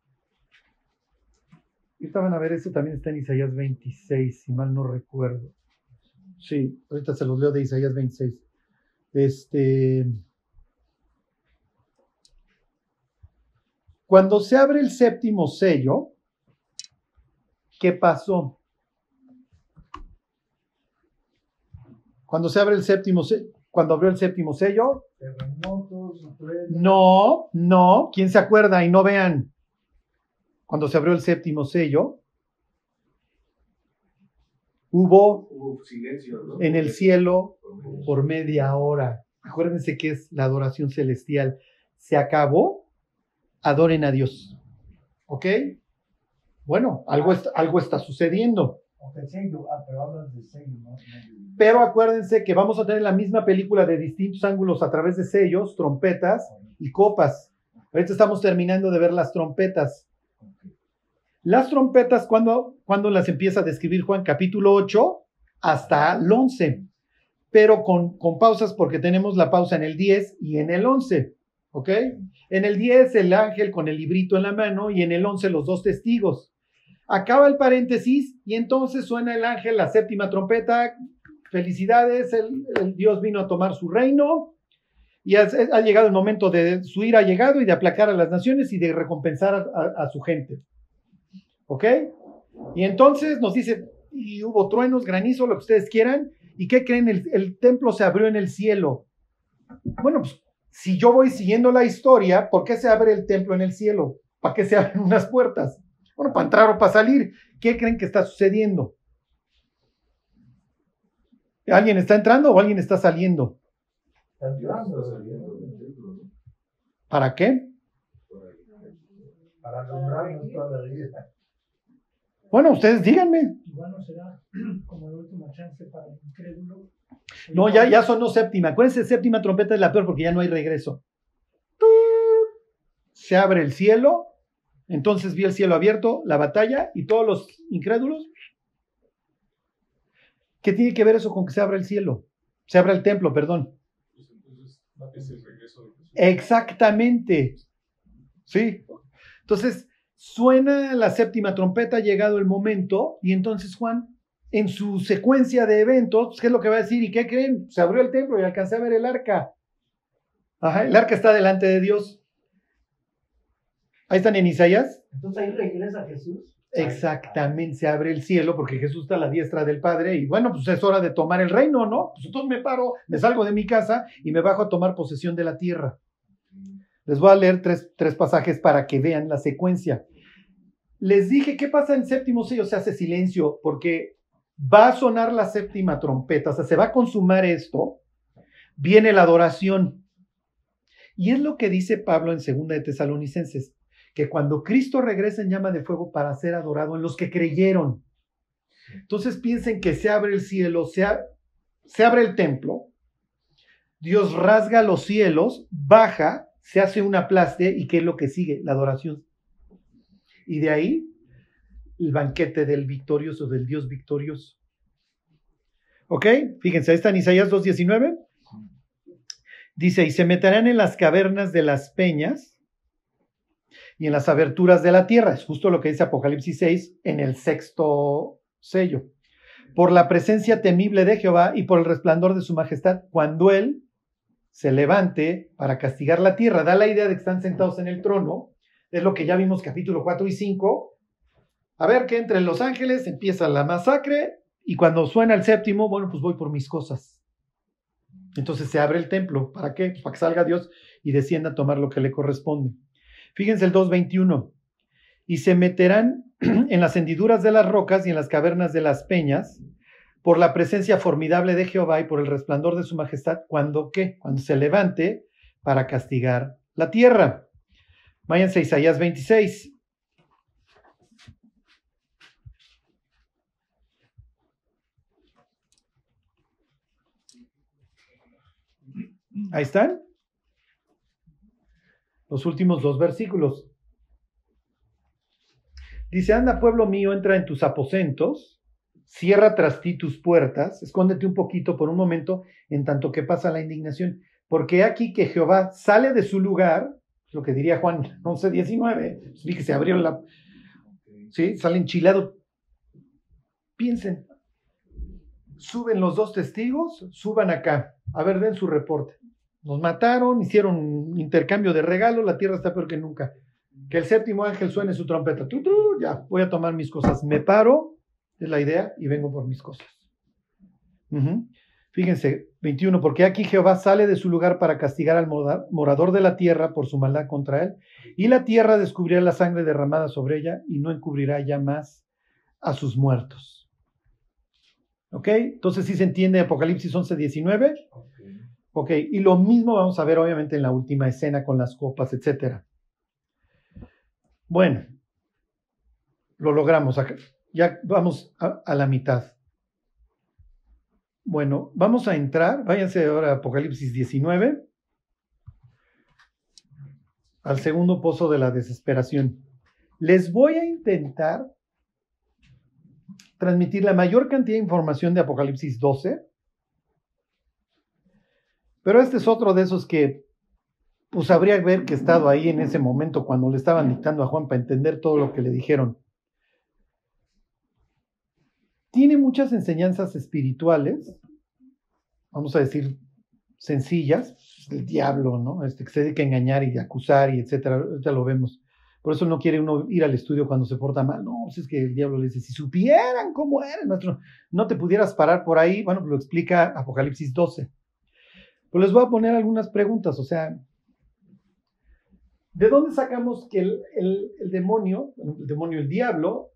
Ahorita van a ver, eso también está en Isaías 26, si mal no recuerdo. Sí, ahorita se los leo de Isaías 26. Este. Cuando se abre el séptimo sello, ¿qué pasó? Cuando se abre el séptimo cuando abrió el séptimo sello. No, no, ¿quién se acuerda? Y no vean. Cuando se abrió el séptimo sello, hubo, silencio, en el cielo por media hora. Acuérdense que es la adoración celestial. Se acabó, adoren a Dios. ¿Ok? Bueno, algo, está, algo está sucediendo. Pero acuérdense que vamos a tener la misma película de distintos ángulos a través de sellos, trompetas y copas. Ahorita estamos terminando de ver las trompetas. Las trompetas, cuando, cuando las empieza a describir Juan, capítulo 8 hasta el 11, pero con, con pausas porque tenemos la pausa en el 10 y en el 11. ¿Ok? En el 10 el ángel con el librito en la mano y en el 11 los dos testigos. Acaba el paréntesis y entonces suena el ángel la séptima trompeta, felicidades, el, Dios vino a tomar su reino y ha, llegado el momento de su ira ha llegado y de aplacar a las naciones y de recompensar a su gente. ¿Ok? Y entonces nos dice, y hubo truenos, granizo, lo que ustedes quieran, ¿y qué creen? El, el templo se abrió en el cielo. Bueno, pues si yo voy siguiendo la historia, ¿por qué se abre el templo en el cielo? ¿Para qué se abren unas puertas? Bueno, para entrar o para salir. ¿Qué creen que está sucediendo? ¿Alguien está entrando o alguien está saliendo? ¿Para qué? Para nombrarnos toda la vida. Bueno, ustedes díganme. Igual no será como la última chance para el incrédulo. No, ya, ya sonó séptima. Acuérdense, séptima trompeta es la peor porque ya no hay regreso. Se abre el cielo. Entonces vi el cielo abierto, la batalla y todos los incrédulos. ¿Qué tiene que ver eso con que se abra el cielo? Se abra el templo, perdón. Pues entonces es el regreso de Jesús. Exactamente. Sí. Entonces, suena la séptima trompeta, ha llegado el momento, y entonces Juan, en su secuencia de eventos, ¿qué es lo que va a decir? ¿Y qué creen? Se abrió el templo y alcancé a ver el arca. Ajá, el arca está delante de Dios. Ahí están en Isaías. Entonces ahí regresa Jesús. Exactamente, se abre el cielo porque Jesús está a la diestra del Padre y bueno, pues es hora de tomar el reino, ¿no? Pues entonces me paro, me salgo de mi casa y me bajo a tomar posesión de la tierra. Les voy a leer tres, tres pasajes para que vean la secuencia. Les dije, ¿qué pasa en séptimo sello? Se hace silencio porque va a sonar la séptima trompeta, o sea, se va a consumar esto, viene la adoración. Y es lo que dice Pablo en segunda de Tesalonicenses, que cuando Cristo regresa en llama de fuego para ser adorado en los que creyeron. Entonces piensen que se abre el cielo, se, abre el templo, Dios rasga los cielos, baja, se hace un aplaste y ¿qué es lo que sigue? La adoración. Y de ahí el banquete del victorioso, del Dios victorioso. ¿Ok? Fíjense, ahí está en Isaías 2.19. Dice, y se meterán en las cavernas de las peñas y en las aberturas de la tierra. Es justo lo que dice Apocalipsis 6 en el sexto sello. Por la presencia temible de Jehová y por el resplandor de su majestad, cuando Él se levante para castigar la tierra. Da la idea de que están sentados en el trono. Es lo que ya vimos capítulo 4 y 5. A ver que entre los ángeles empieza la masacre y cuando suena el séptimo, bueno, pues voy por mis cosas. Entonces se abre el templo. ¿Para qué? Pues para que salga Dios y descienda a tomar lo que le corresponde. Fíjense el 2.21. Y se meterán en las hendiduras de las rocas y en las cavernas de las peñas por la presencia formidable de Jehová y por el resplandor de su majestad, cuando qué? Cuando se levante para castigar la tierra. Váyanse a Isaías 26. Ahí están. Los últimos dos versículos. Dice, anda pueblo mío, entra en tus aposentos, cierra tras ti tus puertas, escóndete un poquito por un momento en tanto que pasa la indignación, porque aquí que Jehová sale de su lugar, lo que diría Juan 11, 19, vi que se abrió la... ¿Sí? Sale enchilado. Piensen, suben los dos testigos, suban acá, a ver, den su reporte. Nos mataron, hicieron intercambio de regalos, la tierra está peor que nunca. Que el séptimo ángel suene su trompeta. Ya, voy a tomar mis cosas. Me paro, es la idea, y vengo por mis cosas. Fíjense, 21, porque aquí Jehová sale de su lugar para castigar al morador de la tierra por su maldad contra él, y la tierra descubrirá la sangre derramada sobre ella y no encubrirá ya más a sus muertos. ¿Ok? Entonces sí se entiende Apocalipsis 11, 19. Ok, y lo mismo vamos a ver obviamente en la última escena con las copas, etcétera. Bueno, lo logramos. acá. Ya vamos a, a la mitad. Bueno, vamos a entrar. Váyanse ahora a Apocalipsis 19. Al segundo pozo de la desesperación. Les voy a intentar transmitir la mayor cantidad de información de Apocalipsis 12. Pero este es otro de esos que pues habría que ver que estado ahí en ese momento cuando le estaban dictando a Juan para entender todo lo que le dijeron. Tiene muchas enseñanzas espirituales, vamos a decir, sencillas, el diablo, ¿no? Este, que se dedica a engañar y acusar y etcétera, ahorita lo vemos. Por eso no quiere uno ir al estudio cuando se porta mal. No, pues es que el diablo le dice, si supieran cómo era nuestro, no te pudieras parar por ahí. Bueno, lo explica Apocalipsis 12. Pero les voy a poner algunas preguntas, o sea, ¿de dónde sacamos que el, demonio, el demonio, el diablo,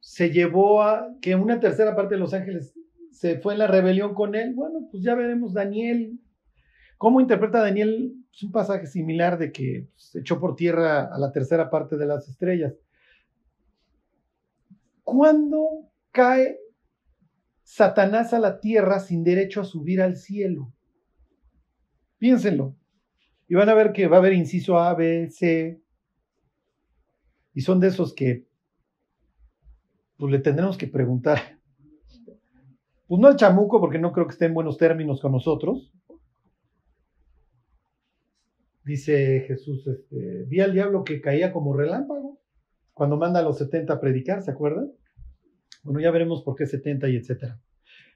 se llevó a que una tercera parte de los ángeles se fue en la rebelión con él? Bueno, pues ya veremos Daniel. ¿Cómo interpreta Daniel es un pasaje similar de que se echó por tierra a la tercera parte de las estrellas. ¿Cuándo cae Satanás a la tierra sin derecho a subir al cielo? Piénsenlo. Y van a ver que va a haber inciso A, B, C. Y son de esos que pues le tendremos que preguntar. Pues no al chamuco, porque no creo que esté en buenos términos con nosotros, dice Jesús, este, vi al diablo que caía como relámpago cuando manda a los 70 a predicar, ¿se acuerdan? Bueno, ya veremos por qué 70 y etcétera.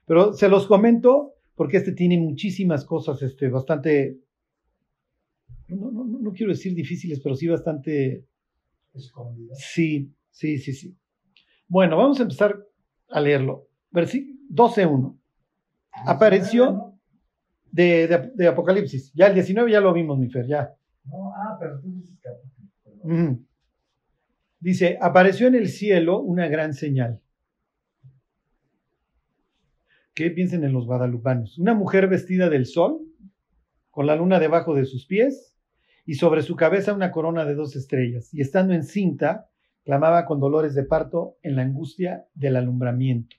Pero se los comento porque este tiene muchísimas cosas, este, bastante, no, no, no, quiero decir difíciles, pero sí bastante... Escondidas. Sí, sí, sí, sí. Bueno, vamos a empezar a leerlo. Versículo 12.1. Apareció de, de, de, Apocalipsis. Ya el 19 ya lo vimos, mi Fer, ya. No, ah, pero tú dices capítulo. Dice, apareció en el cielo una gran señal. ¿Qué piensen en los guadalupanos? Una mujer vestida del sol, con la luna debajo de sus pies, y sobre su cabeza una corona de dos estrellas. Y estando encinta, clamaba con dolores de parto en la angustia del alumbramiento.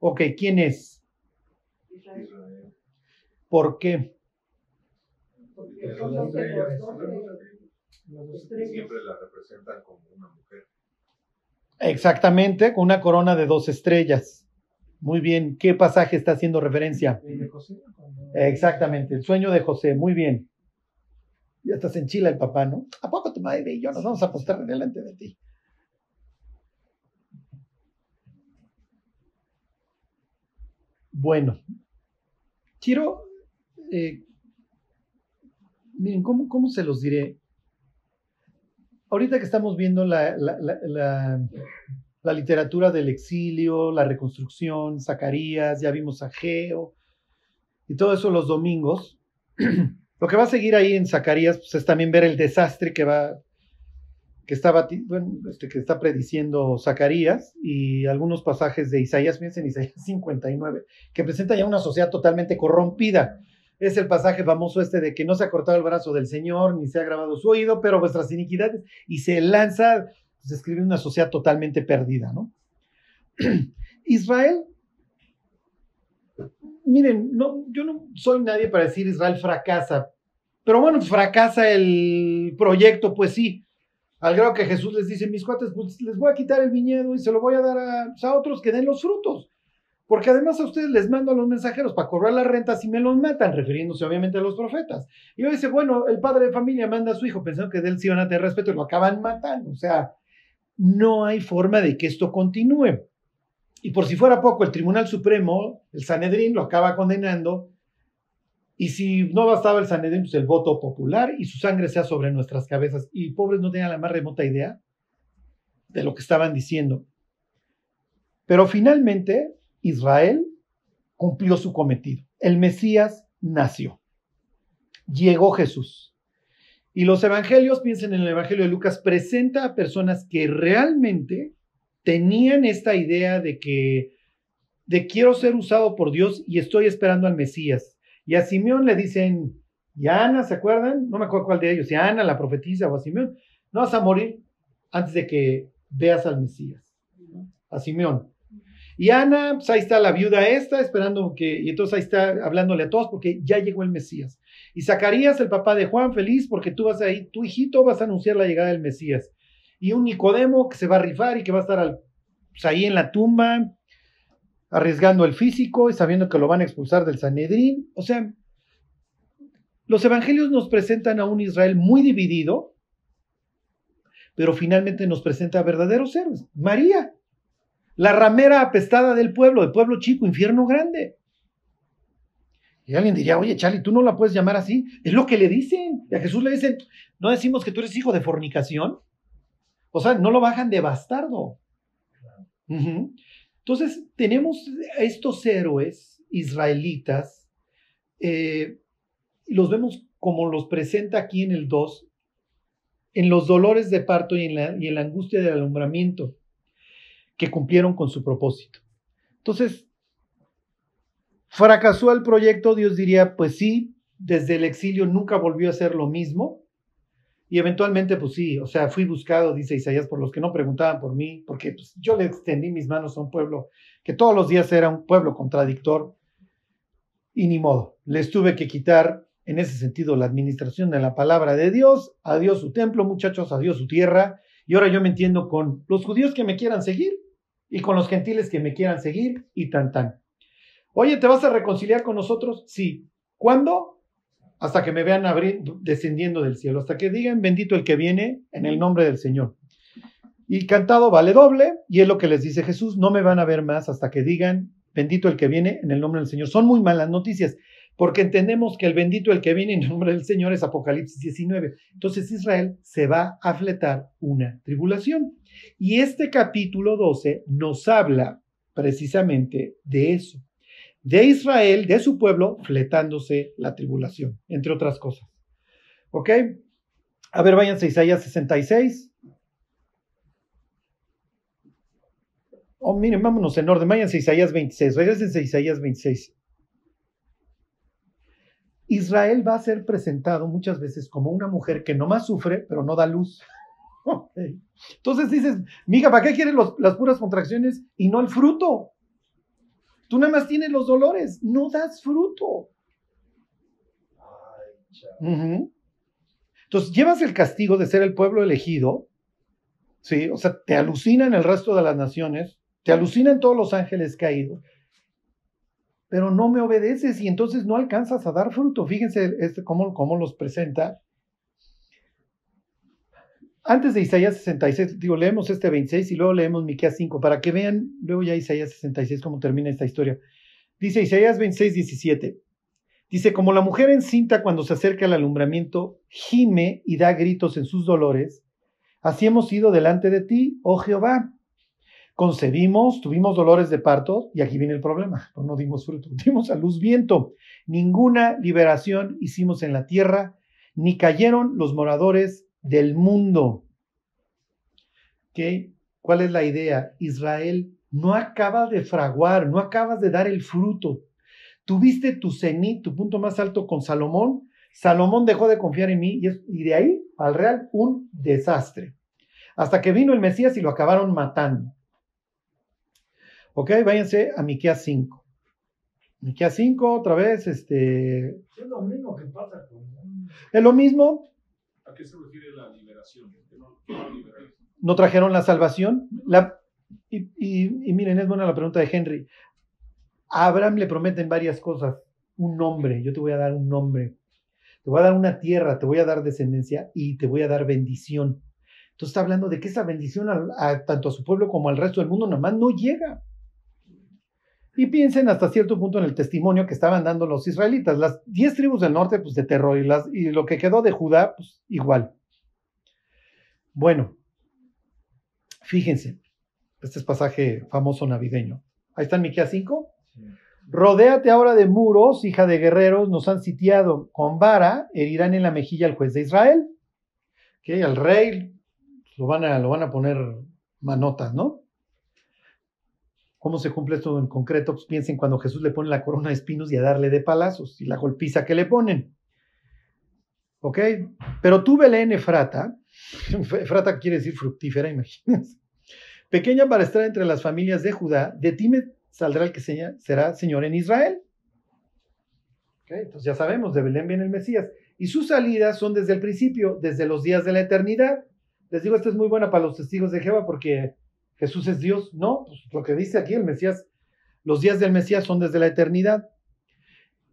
Ok, ¿quién es? Israel. ¿Por qué? Porque son los doce Siempre la representan como una mujer. Exactamente, con una corona de dos estrellas. Muy bien, ¿qué pasaje está haciendo referencia? ¿Y de José? Exactamente, el sueño de José, muy bien. Ya estás en Chile el papá, ¿no? ¿A poco tu madre y yo nos vamos a postar delante de ti? Bueno, quiero, eh, miren, ¿cómo, ¿cómo se los diré? Ahorita que estamos viendo la, la- la- la- la literatura del exilio, la reconstrucción, Zacarías, ya vimos a Geo y todo eso los domingos, lo que va a seguir ahí en Zacarías pues, es también ver el desastre que va que bueno, este, que está prediciendo Zacarías y algunos pasajes de Isaías, piensen Isaías 59, que presenta ya una sociedad totalmente corrompida. Es el pasaje famoso este de que no se ha cortado el brazo del Señor, ni se ha grabado su oído, pero vuestras iniquidades, y se lanza, se escribe una sociedad totalmente perdida, ¿no? Israel, miren, no, yo no soy nadie para decir Israel fracasa, pero bueno, fracasa el proyecto, pues sí, al grado que Jesús les dice, mis cuates, pues les voy a quitar el viñedo y se lo voy a dar a, pues, otros que den los frutos. Porque además a ustedes les mando a los mensajeros para cobrar las rentas y me los matan, refiriéndose obviamente a los profetas. Y yo dice, bueno, el padre de familia manda a su hijo pensando que de él sí van a tener respeto y lo acaban matando. O sea, no hay forma de que esto continúe. Y por si fuera poco, el Tribunal Supremo, el Sanedrín, lo acaba condenando. Y si no bastaba el Sanedrín, pues el voto popular y su sangre sea sobre nuestras cabezas. Y pobres no tenían la más remota idea de lo que estaban diciendo. Pero finalmente Israel cumplió su cometido. El Mesías nació. Llegó Jesús. Y los evangelios, piensen en el evangelio de Lucas, presenta a personas que realmente tenían esta idea de que de quiero ser usado por Dios y estoy esperando al Mesías. Y a Simeón le dicen, y a Ana, ¿se acuerdan? No me acuerdo cuál de ellos, si a Ana la profetiza o a Simeón, no vas a morir antes de que veas al Mesías. A Simeón. Y Ana, pues ahí está la viuda esta, esperando que, y entonces ahí está hablándole a todos porque ya llegó el Mesías. Y Zacarías, el papá de Juan, feliz porque tú vas ahí, tu hijito vas a anunciar la llegada del Mesías. Y un Nicodemo que se va a rifar y que va a estar pues, ahí en la tumba, arriesgando el físico y sabiendo que lo van a expulsar del Sanedrín. O sea, los evangelios nos presentan a un Israel muy dividido, pero finalmente nos presenta a verdaderos héroes. María. La ramera apestada del pueblo, el pueblo chico, infierno grande. Y alguien diría, oye, Charlie, tú no la puedes llamar así. Es lo que le dicen. Y a Jesús le dicen, no decimos que tú eres hijo de fornicación. O sea, no lo bajan de bastardo. Entonces, tenemos a estos héroes israelitas, eh, los vemos como los presenta aquí en el 2, en los dolores de parto y en, la, y en la angustia del alumbramiento, que cumplieron con su propósito. Entonces, fracasó el proyecto, Dios diría, pues sí, desde el exilio nunca volvió a ser lo mismo. Y eventualmente, pues sí, o sea, fui buscado, dice Isaías, por los que no preguntaban por mí, porque pues, yo le extendí mis manos a un pueblo que todos los días era un pueblo contradictor. Y ni modo, les tuve que quitar en ese sentido la administración de la palabra de Dios, adiós su templo, muchachos, adiós su tierra. Y ahora yo me entiendo con los judíos que me quieran seguir y con los gentiles que me quieran seguir y tan tan. Oye, ¿te vas a reconciliar con nosotros? Sí. ¿Cuándo? Hasta que me vean descendiendo del cielo, hasta que digan bendito el que viene en el nombre del Señor. Y cantado vale doble, y es lo que les dice Jesús, no me van a ver más hasta que digan bendito el que viene en el nombre del Señor. Son muy malas noticias, porque entendemos que el bendito el que viene en el nombre del Señor es Apocalipsis 19. Entonces Israel se va a fletar una tribulación. Y este capítulo 12 nos habla precisamente de eso, de Israel, de su pueblo, fletándose la tribulación, entre otras cosas. ¿Ok? A ver, váyanse a Isaías 66. Oh, miren, vámonos en orden, váyanse a Isaías 26, váyanse a Isaías 26. Israel va a ser presentado muchas veces como una mujer que no más sufre, pero no da luz. Entonces dices, mija, ¿para qué quieres los, las puras contracciones y no el fruto? Tú nada más tienes los dolores, no das fruto. Uh -huh. Entonces llevas el castigo de ser el pueblo elegido, ¿sí? O sea, te alucinan el resto de las naciones, te alucinan todos los ángeles caídos, pero no me obedeces y entonces no alcanzas a dar fruto. Fíjense este, cómo, cómo los presenta. Antes de Isaías 66, digo, leemos este 26 y luego leemos Miqueas 5 para que vean luego ya Isaías 66 cómo termina esta historia. Dice Isaías 26, 17. Dice, como la mujer encinta cuando se acerca al alumbramiento, gime y da gritos en sus dolores, así hemos ido delante de ti, oh Jehová. Concebimos, tuvimos dolores de parto y aquí viene el problema, pues no dimos fruto, dimos a luz viento. Ninguna liberación hicimos en la tierra, ni cayeron los moradores del mundo. ¿Okay? ¿Cuál es la idea? Israel no acaba de fraguar, no acabas de dar el fruto. Tuviste tu cenit, tu punto más alto con Salomón. Salomón dejó de confiar en mí y, es, y de ahí al real un desastre. Hasta que vino el Mesías y lo acabaron matando. Ok, váyanse a Miqueas 5. Miqueas 5, otra vez, este... Es lo mismo que pasa con... Es lo mismo, ¿A qué se refiere la liberación? ¿Que no, trajeron la salvación. La, y, miren, es buena la pregunta de Henry. A Abraham le prometen varias cosas. Un nombre, yo te voy a dar un nombre. Te voy a dar una tierra, te voy a dar descendencia y te voy a dar bendición. Entonces está hablando de que esa bendición a, tanto a su pueblo como al resto del mundo nada más no llega. Y piensen hasta cierto punto en el testimonio que estaban dando los israelitas. Las diez tribus del norte, pues de terror, y, las, y lo que quedó de Judá, pues igual. Bueno, fíjense, este es pasaje famoso navideño. Ahí está en Miqueas 5. Sí. Rodéate ahora de muros, hija de guerreros, nos han sitiado. Con vara herirán en la mejilla al juez de Israel. Que al rey lo van, a, lo van a poner manotas, ¿no? ¿Cómo se cumple esto en concreto? Pues piensen cuando Jesús le pone la corona de espinos y a darle de palazos y la golpiza que le ponen. ¿Ok? Pero tú, Belén, Efrata, Efrata quiere decir fructífera, imagínense. Pequeña para estar entre las familias de Judá, de ti me saldrá el que será Señor en Israel. ¿Ok? Entonces ya sabemos, de Belén viene el Mesías. Y sus salidas son desde el principio, desde los días de la eternidad. Les digo, esta es muy buena para los testigos de Jehová porque Jesús es Dios. No, pues lo que dice aquí el Mesías, los días del Mesías son desde la eternidad.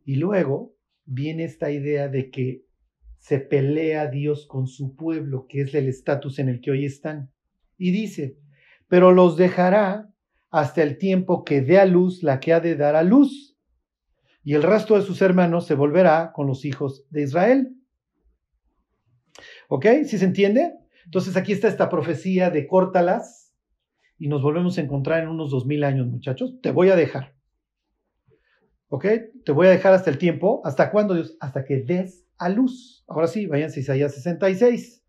Y luego viene esta idea de que se pelea Dios con su pueblo, que es el estatus en el que hoy están. Y dice, pero los dejará hasta el tiempo que dé a luz la que ha de dar a luz. Y el resto de sus hermanos se volverá con los hijos de Israel. ¿Ok? ¿Sí se entiende? Entonces aquí está esta profecía de córtalas y nos volvemos a encontrar en unos dos mil años, muchachos. Te voy a dejar. ¿Ok? Te voy a dejar hasta el tiempo. ¿Hasta cuándo, Dios? Hasta que des a luz. Ahora sí, váyanse a Isaías 66.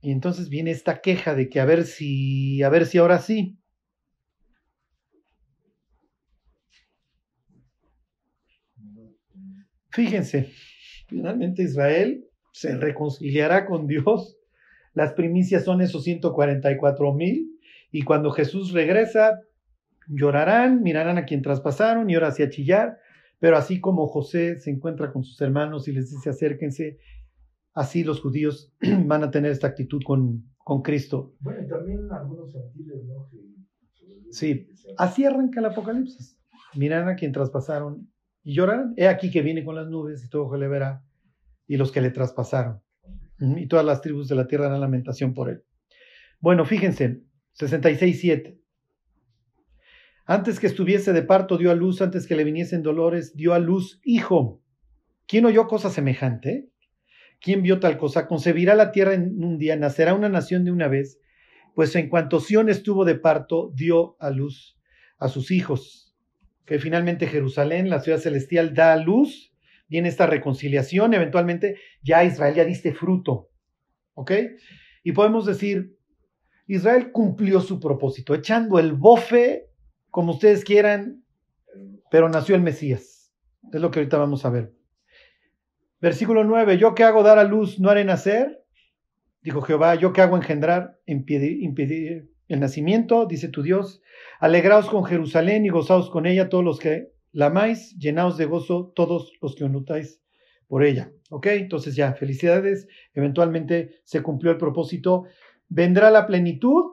Y entonces viene esta queja de que a ver si, a ver si ahora sí. Fíjense, finalmente Israel se reconciliará con Dios. Las primicias son esos 144 mil. Y cuando Jesús regresa, llorarán, mirarán a quien traspasaron y ahora hacia chillar. Pero así como José se encuentra con sus hermanos y les dice acérquense, así los judíos van a tener esta actitud con, con Cristo. Bueno, y también algunos gentiles, ¿no? Que- Sí, así arranca el Apocalipsis. Mirarán a quien traspasaron y llorarán. He aquí que viene con las nubes y todo ojo le verá y los que le traspasaron. Y todas las tribus de la tierra harán lamentación por él. Bueno, fíjense, 66.7. Antes que estuviese de parto dio a luz, antes que le viniesen dolores, dio a luz hijo. ¿Quién oyó cosa semejante? ¿Quién vio tal cosa? Concebirá la tierra en un día, nacerá una nación de una vez, pues en cuanto Sión estuvo de parto, dio a luz a sus hijos. Que finalmente Jerusalén, la ciudad celestial, da luz, viene esta reconciliación, eventualmente ya Israel ya diste fruto. ¿Ok? Y podemos decir, Israel cumplió su propósito, echando el bofe, como ustedes quieran, pero nació el Mesías. Es lo que ahorita vamos a ver. Versículo 9, yo que hago dar a luz, no haré nacer, dijo Jehová, yo que hago engendrar, impedir el nacimiento, dice tu Dios, alegraos con Jerusalén y gozaos con ella todos los que la amáis, llenaos de gozo todos los que onutáis por ella. ¿Ok? Entonces ya, felicidades, eventualmente se cumplió el propósito, vendrá la plenitud,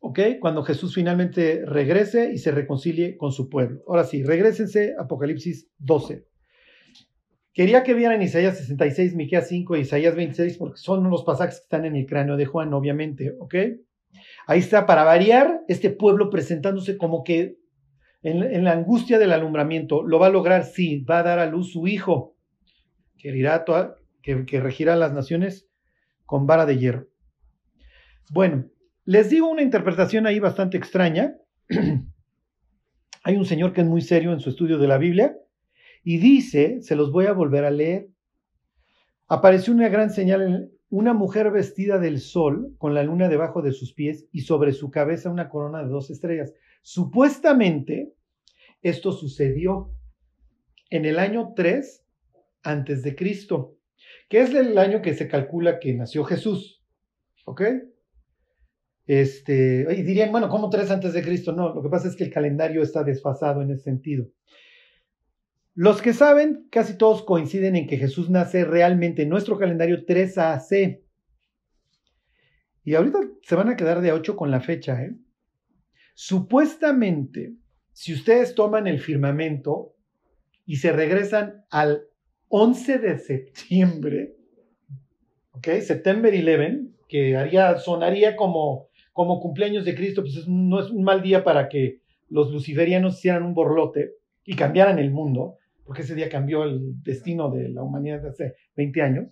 ¿ok? Cuando Jesús finalmente regrese y se reconcilie con su pueblo. Ahora sí, regresense, Apocalipsis 12. Quería que vieran Isaías 66, Miqueas 5 y Isaías 26, porque son los pasajes que están en el cráneo de Juan, obviamente, ¿ok? Ahí está, para variar, este pueblo presentándose como que en, la angustia del alumbramiento, lo va a lograr, sí, va a dar a luz su hijo, que, irá toda, que regirá las naciones con vara de hierro. Bueno, les digo una interpretación ahí bastante extraña. Hay un señor que es muy serio en su estudio de la Biblia y dice, se los voy a volver a leer, apareció una gran señal, en, una mujer vestida del sol con la luna debajo de sus pies y sobre su cabeza una corona de dos estrellas. Supuestamente, esto sucedió en el año 3 antes de Cristo, que es el año que se calcula que nació Jesús. ¿Ok? Este, y dirían, bueno, ¿cómo tres antes de Cristo? No, lo que pasa es que el calendario está desfasado en ese sentido. Los que saben, casi todos coinciden en que Jesús nace realmente en nuestro calendario 3 AC. Y ahorita se van a quedar de 8 con la fecha. ¿eh? Supuestamente, si ustedes toman el firmamento y se regresan al 11 de septiembre, ¿ok? September 11, que haría, sonaría como, como cumpleaños de Cristo, pues es, no es un mal día para que los luciferianos hicieran un borlote y cambiaran el mundo, porque ese día cambió el destino de la humanidad hace 20 años.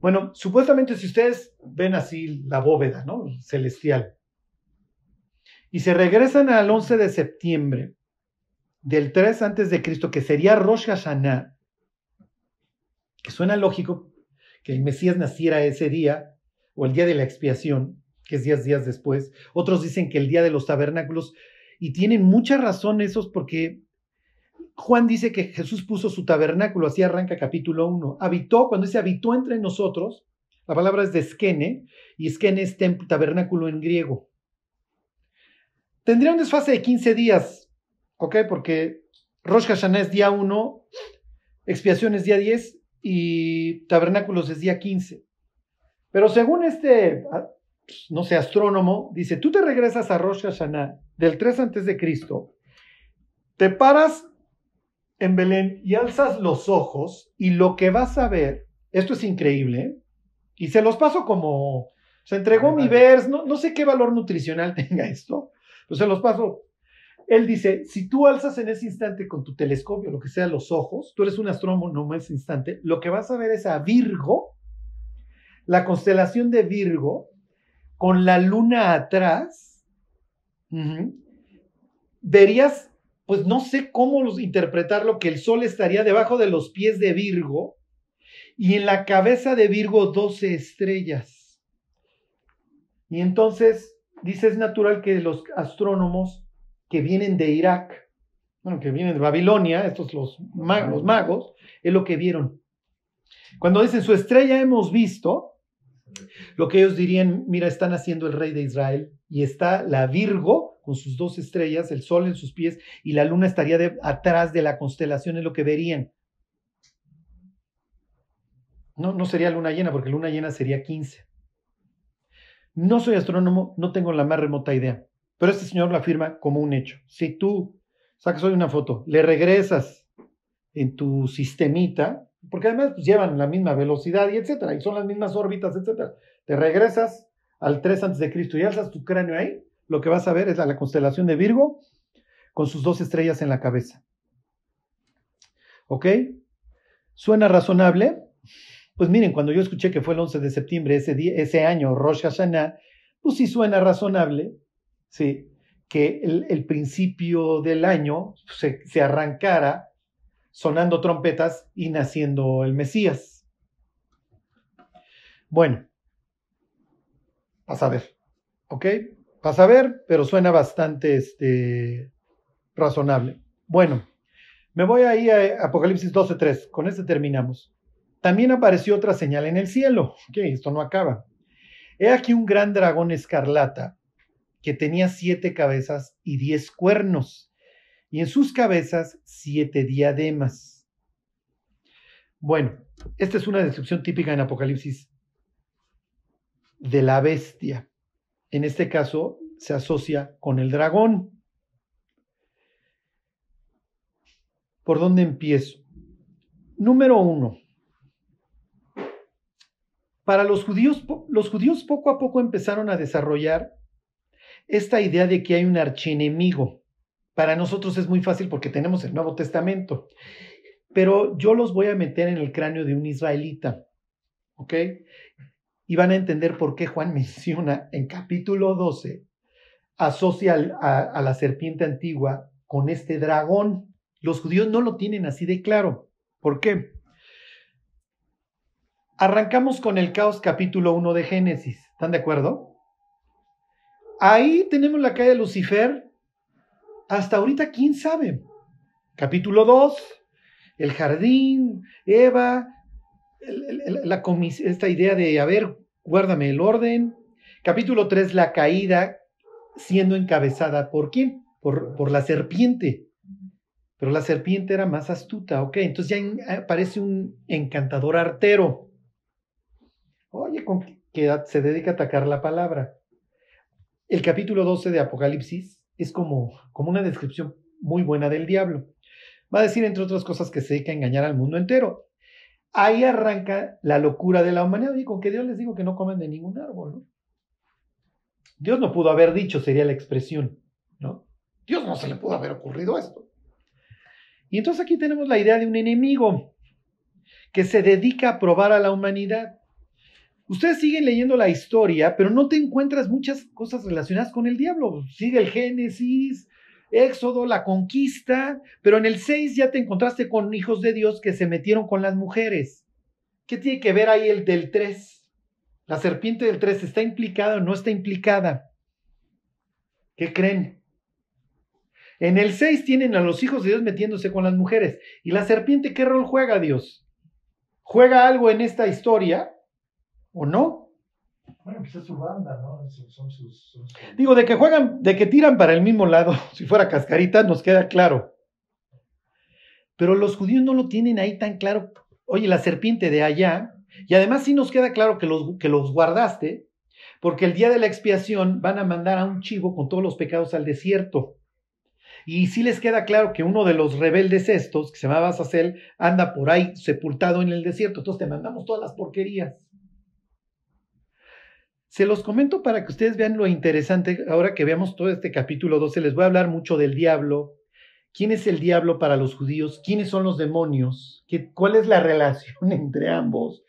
Bueno, supuestamente si ustedes ven así la bóveda, ¿no? Celestial, y se regresan al 11 de septiembre del 3 antes de Cristo, que sería Rosh Hashanah, que suena lógico que el Mesías naciera ese día, o el día de la expiación, que es días, días después. Otros dicen que el día de los tabernáculos, y tienen mucha razón esos porque Juan dice que Jesús puso su tabernáculo, así arranca capítulo 1. Habitó, cuando dice habitó entre nosotros, la palabra es de skene, y skene es tabernáculo en griego. Tendría un desfase de 15 días, ¿ok? Porque Rosh Hashanah es día 1, expiación es día 10 y tabernáculos es día 15. Pero según este, no sé, astrónomo, dice, tú te regresas a Rosh Hashanah del 3 antes de Cristo, te paras en Belén y alzas los ojos y lo que vas a ver Esto es increíble. ¿eh? Y se los paso como, se entregó mi vers, no, no sé qué valor nutricional tenga esto, pero se los paso. Él dice, si tú alzas en ese instante con tu telescopio, lo que sea los ojos, tú eres un astrónomo en ese instante, lo que vas a ver es a Virgo, la constelación de Virgo, con la luna atrás, verías, pues no sé cómo interpretarlo, que el sol estaría debajo de los pies de Virgo y en la cabeza de Virgo 12 estrellas. Y entonces, dice, es natural que los astrónomos que vienen de Irak, bueno, que vienen de Babilonia, estos los, ma- los magos, es lo que vieron. Cuando dicen su estrella hemos visto, lo que ellos dirían, mira, están haciendo el rey de Israel y está la Virgo con sus dos estrellas, el sol en sus pies y la luna estaría atrás de la constelación, es lo que verían. No, no sería luna llena, porque luna llena sería 15. No soy astrónomo, no tengo la más remota idea, pero este señor lo afirma como un hecho. Si tú sacas hoy una foto, le regresas en tu sistemita, porque además pues, llevan la misma velocidad y etcétera, y son las mismas órbitas, etcétera. Te regresas al 3 antes de Cristo y alzas tu cráneo ahí, lo que vas a ver es a la constelación de Virgo con sus dos estrellas en la cabeza. ¿Ok? ¿Suena razonable? Pues miren, cuando yo escuché que fue el 11 de septiembre ese, día, ese año, Rosh Hashanah, pues sí suena razonable, sí, que el, principio del año se, se arrancara sonando trompetas y naciendo el Mesías. Bueno, vas a ver, ¿ok? Vas a ver, pero suena bastante este, razonable. Bueno, me voy ahí a Apocalipsis 12.3, con este terminamos. También apareció otra señal en el cielo. Ok, esto no acaba. He aquí un gran dragón escarlata que tenía siete cabezas y diez cuernos, y en sus cabezas siete diademas. Bueno, esta es una descripción típica en Apocalipsis de la bestia. En este caso se asocia con el dragón. ¿Por dónde empiezo? Número uno. Para los judíos, los judíos poco a poco empezaron a desarrollar esta idea de que hay un archienemigo. Para nosotros es muy fácil porque tenemos el Nuevo Testamento, pero yo los voy a meter en el cráneo de un israelita, ¿ok? Y van a entender por qué Juan menciona en capítulo 12, asocia a, la serpiente antigua con este dragón. Los judíos no lo tienen así de claro. ¿Por qué? Arrancamos con el caos capítulo 1 de Génesis. ¿Están de acuerdo? Ahí tenemos la caída de Lucifer. Hasta ahorita, ¿quién sabe? Capítulo 2, el jardín, Eva, esta idea de, a ver, guárdame el orden. Capítulo 3, la caída siendo encabezada por quién? Por, por la serpiente. Pero la serpiente era más astuta, ok. Entonces ya aparece un encantador artero. Oye, ¿con qué edad se dedica a atacar la palabra? El capítulo 12 de Apocalipsis es como, como una descripción muy buena del diablo. Va a decir, entre otras cosas, que se dedica a engañar al mundo entero. Ahí arranca la locura de la humanidad. Oye, con que Dios les digo que no comen de ningún árbol, ¿no? Dios no pudo haber dicho, sería la expresión, ¿no? Dios no se le pudo haber ocurrido esto. Y entonces aquí tenemos la idea de un enemigo que se dedica a probar a la humanidad. Ustedes siguen leyendo la historia, pero no te encuentras muchas cosas relacionadas con el diablo. Sigue el Génesis, Éxodo, la conquista, pero en el 6 ya te encontraste con hijos de Dios que se metieron con las mujeres. ¿Qué tiene que ver ahí el del 3? La serpiente del 3 está implicada o no está implicada. ¿Qué creen? En el 6 tienen a los hijos de Dios metiéndose con las mujeres. ¿Y la serpiente qué rol juega Dios? ¿Juega algo en esta historia o no? Bueno, pues es su banda, ¿no? Son, sus. Digo, de que juegan, de que tiran para el mismo lado, si fuera cascarita, nos queda claro. Pero los judíos no lo tienen ahí tan claro. Oye, la serpiente de allá, y además sí nos queda claro que los, que los guardaste, porque el día de la expiación van a mandar a un chivo con todos los pecados al desierto. Y sí les queda claro que uno de los rebeldes estos, que se llamaba Azazel, anda por ahí sepultado en el desierto. Entonces te mandamos todas las porquerías. Se los comento para que ustedes vean lo interesante. Ahora que veamos todo este capítulo 12, les voy a hablar mucho del diablo. ¿Quién es el diablo para los judíos? ¿Quiénes son los demonios? ¿Qué, ¿Cuál es la relación entre ambos?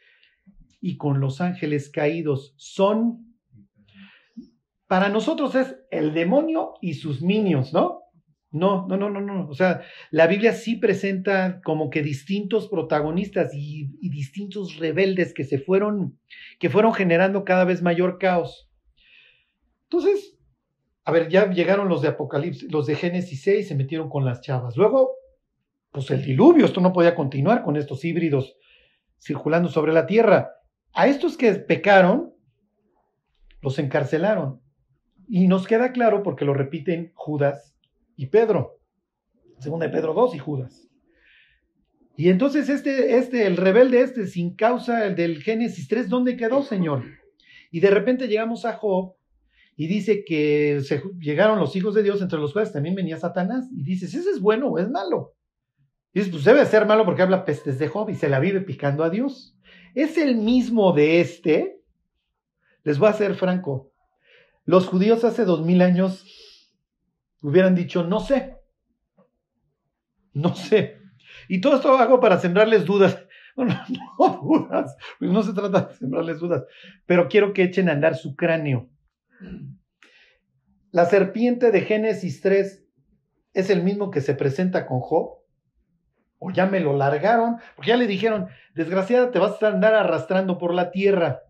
Y con los ángeles caídos. Son, para nosotros es el demonio y sus minions, ¿no? No, no, no, no, no. O sea, la Biblia sí presenta como que distintos protagonistas y, distintos rebeldes que se fueron, que fueron generando cada vez mayor caos. Entonces, a ver, ya llegaron los de Apocalipsis, los de Génesis 6, se metieron con las chavas. Luego, pues el diluvio, esto no podía continuar con estos híbridos circulando sobre la tierra. A estos que pecaron, los encarcelaron. Y nos queda claro porque lo repiten Judas y Pedro. Segunda de Pedro 2 y Judas. Y entonces este, este, el rebelde este, sin causa, el del Génesis 3, ¿dónde quedó, Señor? Y de repente llegamos a Job y dice que se, llegaron los hijos de Dios, entre los cuales también venía Satanás. Y dices, ¿ese es bueno o es malo? Dices, pues debe ser malo porque habla pestes de Job y se la vive picando a Dios. Es el mismo de este. Les voy a ser franco. Los judíos hace dos mil años hubieran dicho, no sé, no sé. Y todo esto hago para sembrarles dudas. No, dudas, pues no se trata de sembrarles dudas, pero quiero que echen a andar su cráneo. La serpiente de Génesis 3 es el mismo que se presenta con Job. O ya me lo largaron, porque ya le dijeron, desgraciada, te vas a andar arrastrando por la tierra.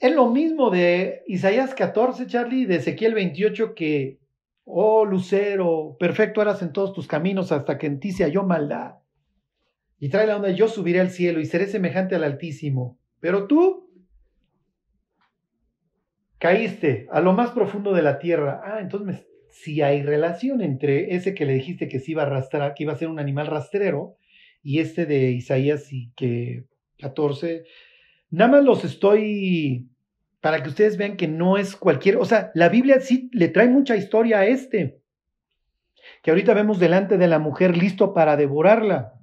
Es lo mismo de Isaías 14, Charlie, de Ezequiel 28, que, oh Lucero, perfecto eras en todos tus caminos hasta que en ti se halló maldad. Y trae la onda, yo subiré al cielo y seré semejante al Altísimo. Pero tú caíste a lo más profundo de la tierra. Ah, entonces si hay relación entre ese que le dijiste que se iba a arrastrar, que iba a ser un animal rastrero, y este de Isaías y que 14, nada más los estoy para que ustedes vean que no es cualquier, o sea, la Biblia sí le trae mucha historia a este, que ahorita vemos delante de la mujer listo para devorarla.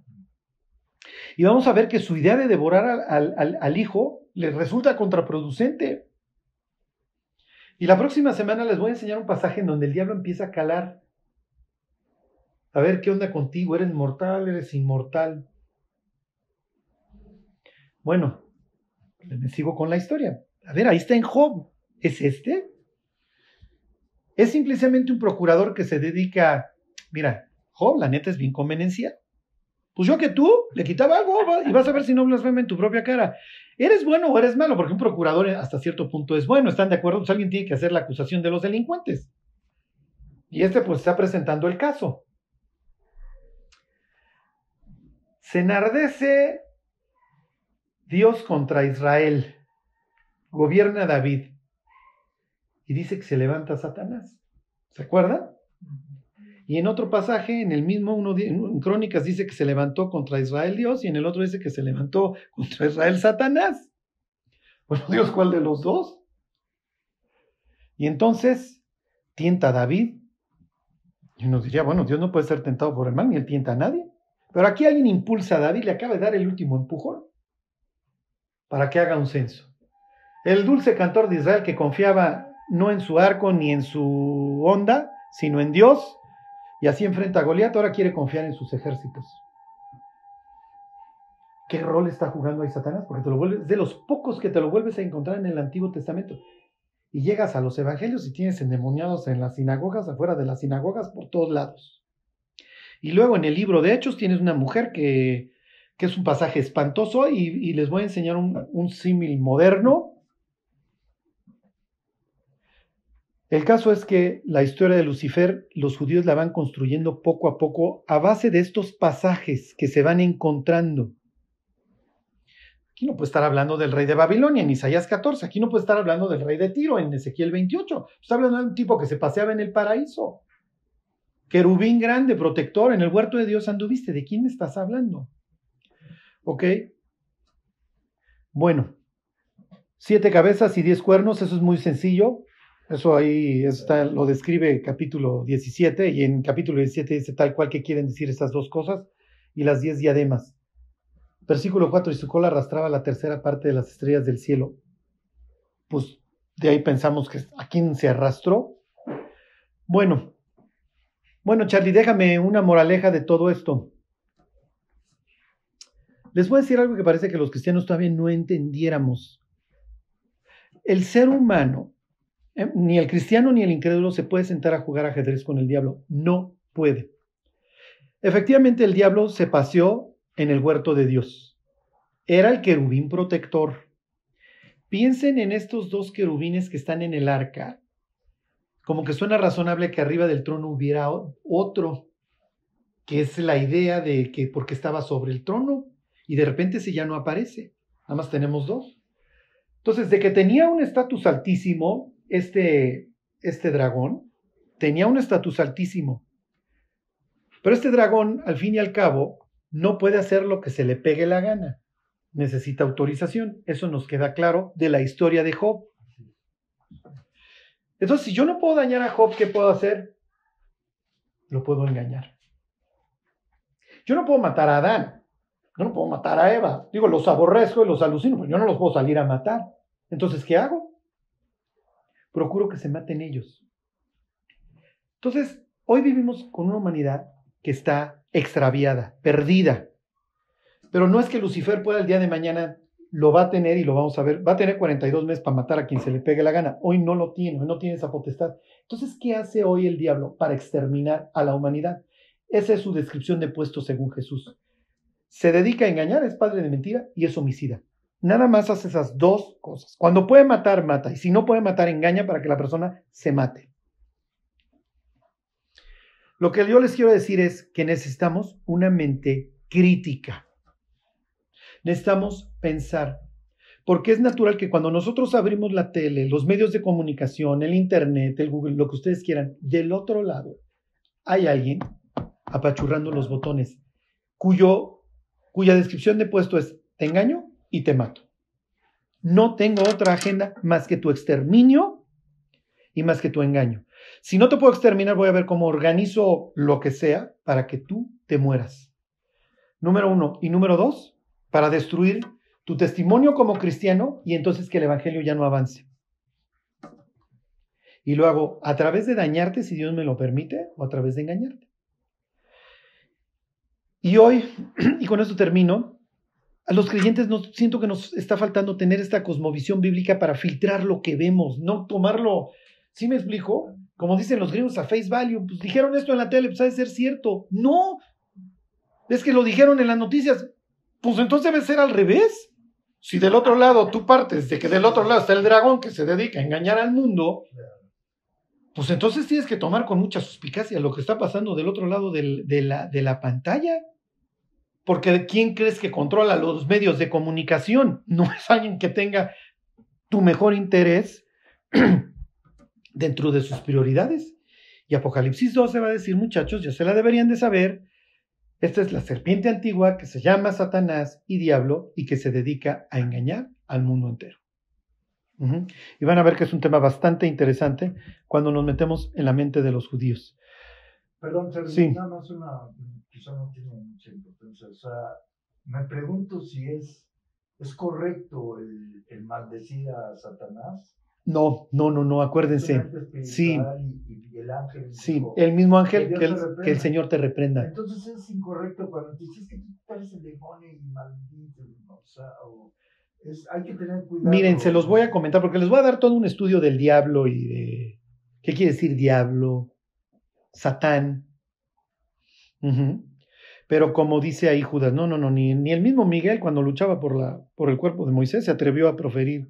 Y vamos a ver que su idea de devorar al, hijo le resulta contraproducente. Y la próxima semana les voy a enseñar un pasaje en donde el diablo empieza a calar. A ver qué onda contigo, eres mortal, eres inmortal. Bueno, me sigo con la historia. A ver, ahí está en Job. ¿Es este? Es simplemente un procurador que se dedica, mira, Job, la neta es bien convenencial. Pues yo que tú le quitaba algo y vas a ver si no blasfema en tu propia cara. ¿Eres bueno o eres malo? Porque un procurador hasta cierto punto es bueno. ¿Están de acuerdo? Pues alguien tiene que hacer la acusación de los delincuentes. Y este pues está presentando el caso. Se enardece Dios contra Israel gobierna David. Y dice que se levanta Satanás. ¿Se acuerdan? Y en otro pasaje, en el mismo, uno, en Crónicas dice que se levantó contra Israel Dios y en el otro dice que se levantó contra Israel Satanás. Bueno, Dios, ¿cuál de los dos? Y entonces tienta a David. Y nos diría, bueno, Dios no puede ser tentado por el mal, ni él tienta a nadie. Pero aquí alguien impulsa a David, le acaba de dar el último empujón para que haga un censo. El dulce cantor de Israel que confiaba no en su arco ni en su onda, sino en Dios, y así enfrenta a Goliat, ahora quiere confiar en sus ejércitos. ¿Qué rol está jugando ahí Satanás? Porque te lo vuelves, de los pocos que te lo vuelves a encontrar en el Antiguo Testamento. Y llegas a los evangelios y tienes endemoniados en las sinagogas, afuera de las sinagogas, por todos lados. Y luego en el libro de Hechos tienes una mujer que, que es un pasaje espantoso y, les voy a enseñar un, un símil moderno El caso es que la historia de Lucifer, los judíos la van construyendo poco a poco a base de estos pasajes que se van encontrando. Aquí no puede estar hablando del rey de Babilonia en Isaías 14, aquí no puede estar hablando del rey de Tiro en Ezequiel 28, está hablando de un tipo que se paseaba en el paraíso. Querubín grande, protector, en el huerto de Dios anduviste. ¿De quién me estás hablando? ¿Ok? Bueno, siete cabezas y diez cuernos, eso es muy sencillo Eso ahí está, lo describe capítulo 17 y en capítulo 17 dice tal cual que quieren decir estas dos cosas y las diez diademas. Versículo 4, y su cola arrastraba la tercera parte de las estrellas del cielo. Pues de ahí pensamos que a quién se arrastró. Bueno, bueno Charlie, déjame una moraleja de todo esto. Les voy a decir algo que parece que los cristianos todavía no entendiéramos. El ser humano, eh, ni el cristiano ni el incrédulo se puede sentar a jugar ajedrez con el diablo. No puede. Efectivamente, el diablo se paseó en el huerto de Dios. Era el querubín protector. Piensen en estos dos querubines que están en el arca. Como que suena razonable que arriba del trono hubiera otro, que es la idea de que porque estaba sobre el trono y de repente si ya no aparece. Nada más tenemos dos. Entonces, de que tenía un estatus altísimo, este, este dragón, tenía un estatus altísimo. Pero este dragón, al fin y al cabo, no puede hacer lo que se le pegue la gana. Necesita autorización. Eso nos queda claro de la historia de Job. Entonces, si yo no puedo dañar a Job, ¿qué puedo hacer? Lo puedo engañar. Yo no puedo matar a Adán. Yo no puedo matar a Eva. Digo, los aborrezco y los alucino, pero yo no los puedo salir a matar. Entonces, ¿qué hago? Procuro que se maten ellos. Entonces, hoy vivimos con una humanidad que está extraviada, perdida. Pero no es que Lucifer pueda el día de mañana, lo va a tener y lo vamos a ver, va a tener 42 meses para matar a quien se le pegue la gana. Hoy no lo tiene, no tiene esa potestad. Entonces, ¿qué hace hoy el diablo para exterminar a la humanidad? Esa es su descripción de puesto según Jesús. Se dedica a engañar, es padre de mentira y es homicida. Nada más hace esas dos cosas. Cuando puede matar, mata. Y si no puede matar, engaña para que la persona se mate. Lo que yo les quiero decir es que necesitamos una mente crítica. Necesitamos pensar. Porque es natural que cuando nosotros abrimos la tele, los medios de comunicación, el Internet, el Google, lo que ustedes quieran, del otro lado hay alguien apachurrando los botones cuyo, cuya descripción de puesto es te engaño y te mato. No tengo otra agenda más que tu exterminio y más que tu engaño. Si no te puedo exterminar, voy a ver cómo organizo lo que sea para que tú te mueras. Número uno. Y número dos, para destruir tu testimonio como cristiano y entonces que el Evangelio ya no avance. Y lo hago a través de dañarte, si Dios me lo permite, o a través de engañarte. Y hoy, y con esto termino, a los creyentes nos, siento que nos está faltando tener esta cosmovisión bíblica para filtrar lo que vemos, no tomarlo. ¿Sí me explico? como dicen los gringos, a face value, pues dijeron esto en la tele, pues ha de ser cierto. No, es que lo dijeron en las noticias, pues entonces debe ser al revés. Si del otro lado tú partes de que del otro lado está el dragón que se dedica a engañar al mundo, pues entonces tienes que tomar con mucha suspicacia lo que está pasando del otro lado de, la, de la pantalla. Porque ¿quién crees que controla los medios de comunicación? No es alguien que tenga tu mejor interés dentro de sus prioridades. Y Apocalipsis 12 va a decir, muchachos, ya se la deberían de saber, esta es la serpiente antigua que se llama Satanás y Diablo y que se dedica a engañar al mundo entero. Y van a ver que es un tema bastante interesante cuando nos metemos en la mente de los judíos. Perdón, sí. nada más una, quizá no tiene mucha importancia. O sea, me pregunto si es, es correcto el, el maldecir a Satanás no, no, no, no, acuérdense. Sí, y, el ángel sí, el mismo ángel que, el, Señor te reprenda. Entonces es incorrecto cuando dices que tú eres el demonio y maldito, o sea, es, hay que tener cuidado. Miren, se los voy a comentar porque les voy a dar todo un estudio del diablo y de qué quiere decir diablo, Satán. Pero como dice ahí Judas, no, no, no, ni, ni el mismo Miguel cuando luchaba por, la, por el cuerpo de Moisés se atrevió a proferir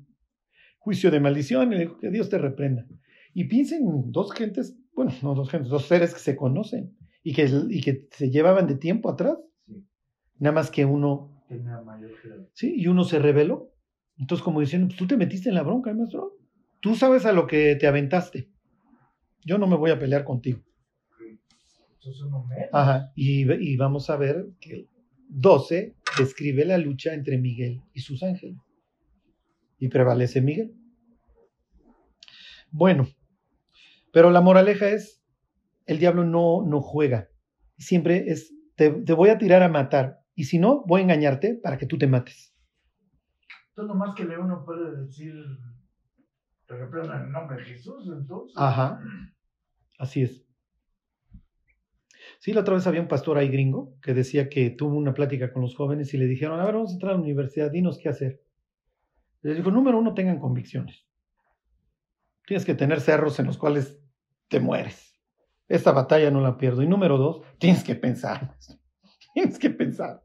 juicio de maldición y dijo que Dios te reprenda. Y piensen dos gentes, bueno, no dos gentes, dos seres que se conocen y que, y que se llevaban de tiempo atrás. Nada más que uno. Sí, y uno se rebeló. Entonces, como diciendo, pues tú te metiste en la bronca, maestro. Tú sabes a lo que te aventaste. Yo no me voy a pelear contigo. Ajá, y, y vamos a ver que 12 describe la lucha entre Miguel y sus ángeles y prevalece Miguel. Bueno, Pero la moraleja es, el diablo no, no juega. Siempre es, te, te voy a tirar a matar. Y si no, voy a engañarte para que tú te mates. Entonces, nomás que le uno puede decir, te en el nombre de Jesús, entonces. Ajá. Así es. Sí, la otra vez había un pastor ahí gringo que decía que tuvo una plática con los jóvenes y le dijeron, a ver, vamos a entrar a la universidad, dinos qué hacer. Le dijo, número uno, tengan convicciones. Tienes que tener cerros en los cuales te mueres. Esta batalla no la pierdo. Y número dos, tienes que pensar. Tienes que pensar.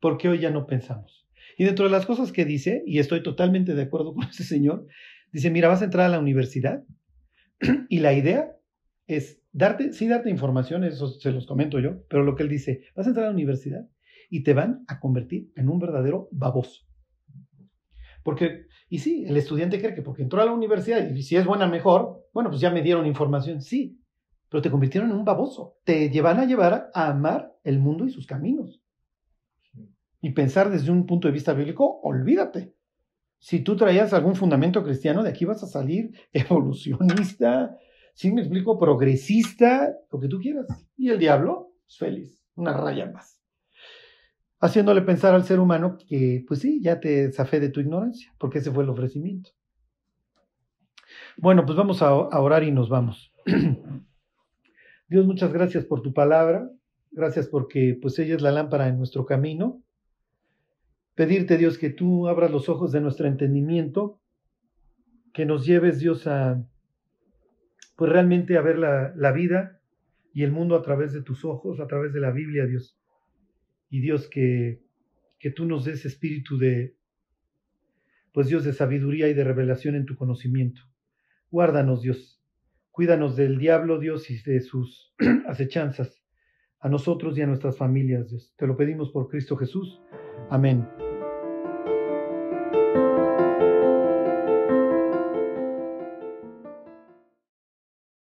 Porque hoy ya no pensamos. Y dentro de las cosas que dice, y estoy totalmente de acuerdo con ese señor, dice, mira, vas a entrar a la universidad y la idea es darte, sí darte información, eso se los comento yo, pero lo que él dice, vas a entrar a la universidad y te van a convertir en un verdadero baboso. Porque, y sí, el estudiante cree que porque entró a la universidad y si es buena mejor, bueno, pues ya me dieron información, sí, pero te convirtieron en un baboso. Te llevan a llevar a amar el mundo y sus caminos. Y pensar desde un punto de vista bíblico, olvídate. Si tú traías algún fundamento cristiano, de aquí vas a salir evolucionista, si me explico, progresista, lo que tú quieras. Y el diablo, pues feliz, una raya más. Haciéndole pensar al ser humano que, pues sí, ya te zafé de tu ignorancia, porque ese fue el ofrecimiento. Bueno, pues vamos a, a orar y nos vamos. Dios, muchas gracias por tu palabra. Gracias porque, pues, ella es la lámpara en nuestro camino. Pedirte, Dios, que tú abras los ojos de nuestro entendimiento, que nos lleves, Dios, a, pues realmente a ver la, vida y el mundo a través de tus ojos, a través de la Biblia, Dios. Y Dios, que, que tú nos des espíritu de, pues Dios, de sabiduría y de revelación en tu conocimiento. Guárdanos, Dios. Cuídanos del diablo, Dios, y de sus acechanzas, a nosotros y a nuestras familias, Dios. Te lo pedimos por Cristo Jesús. Amén.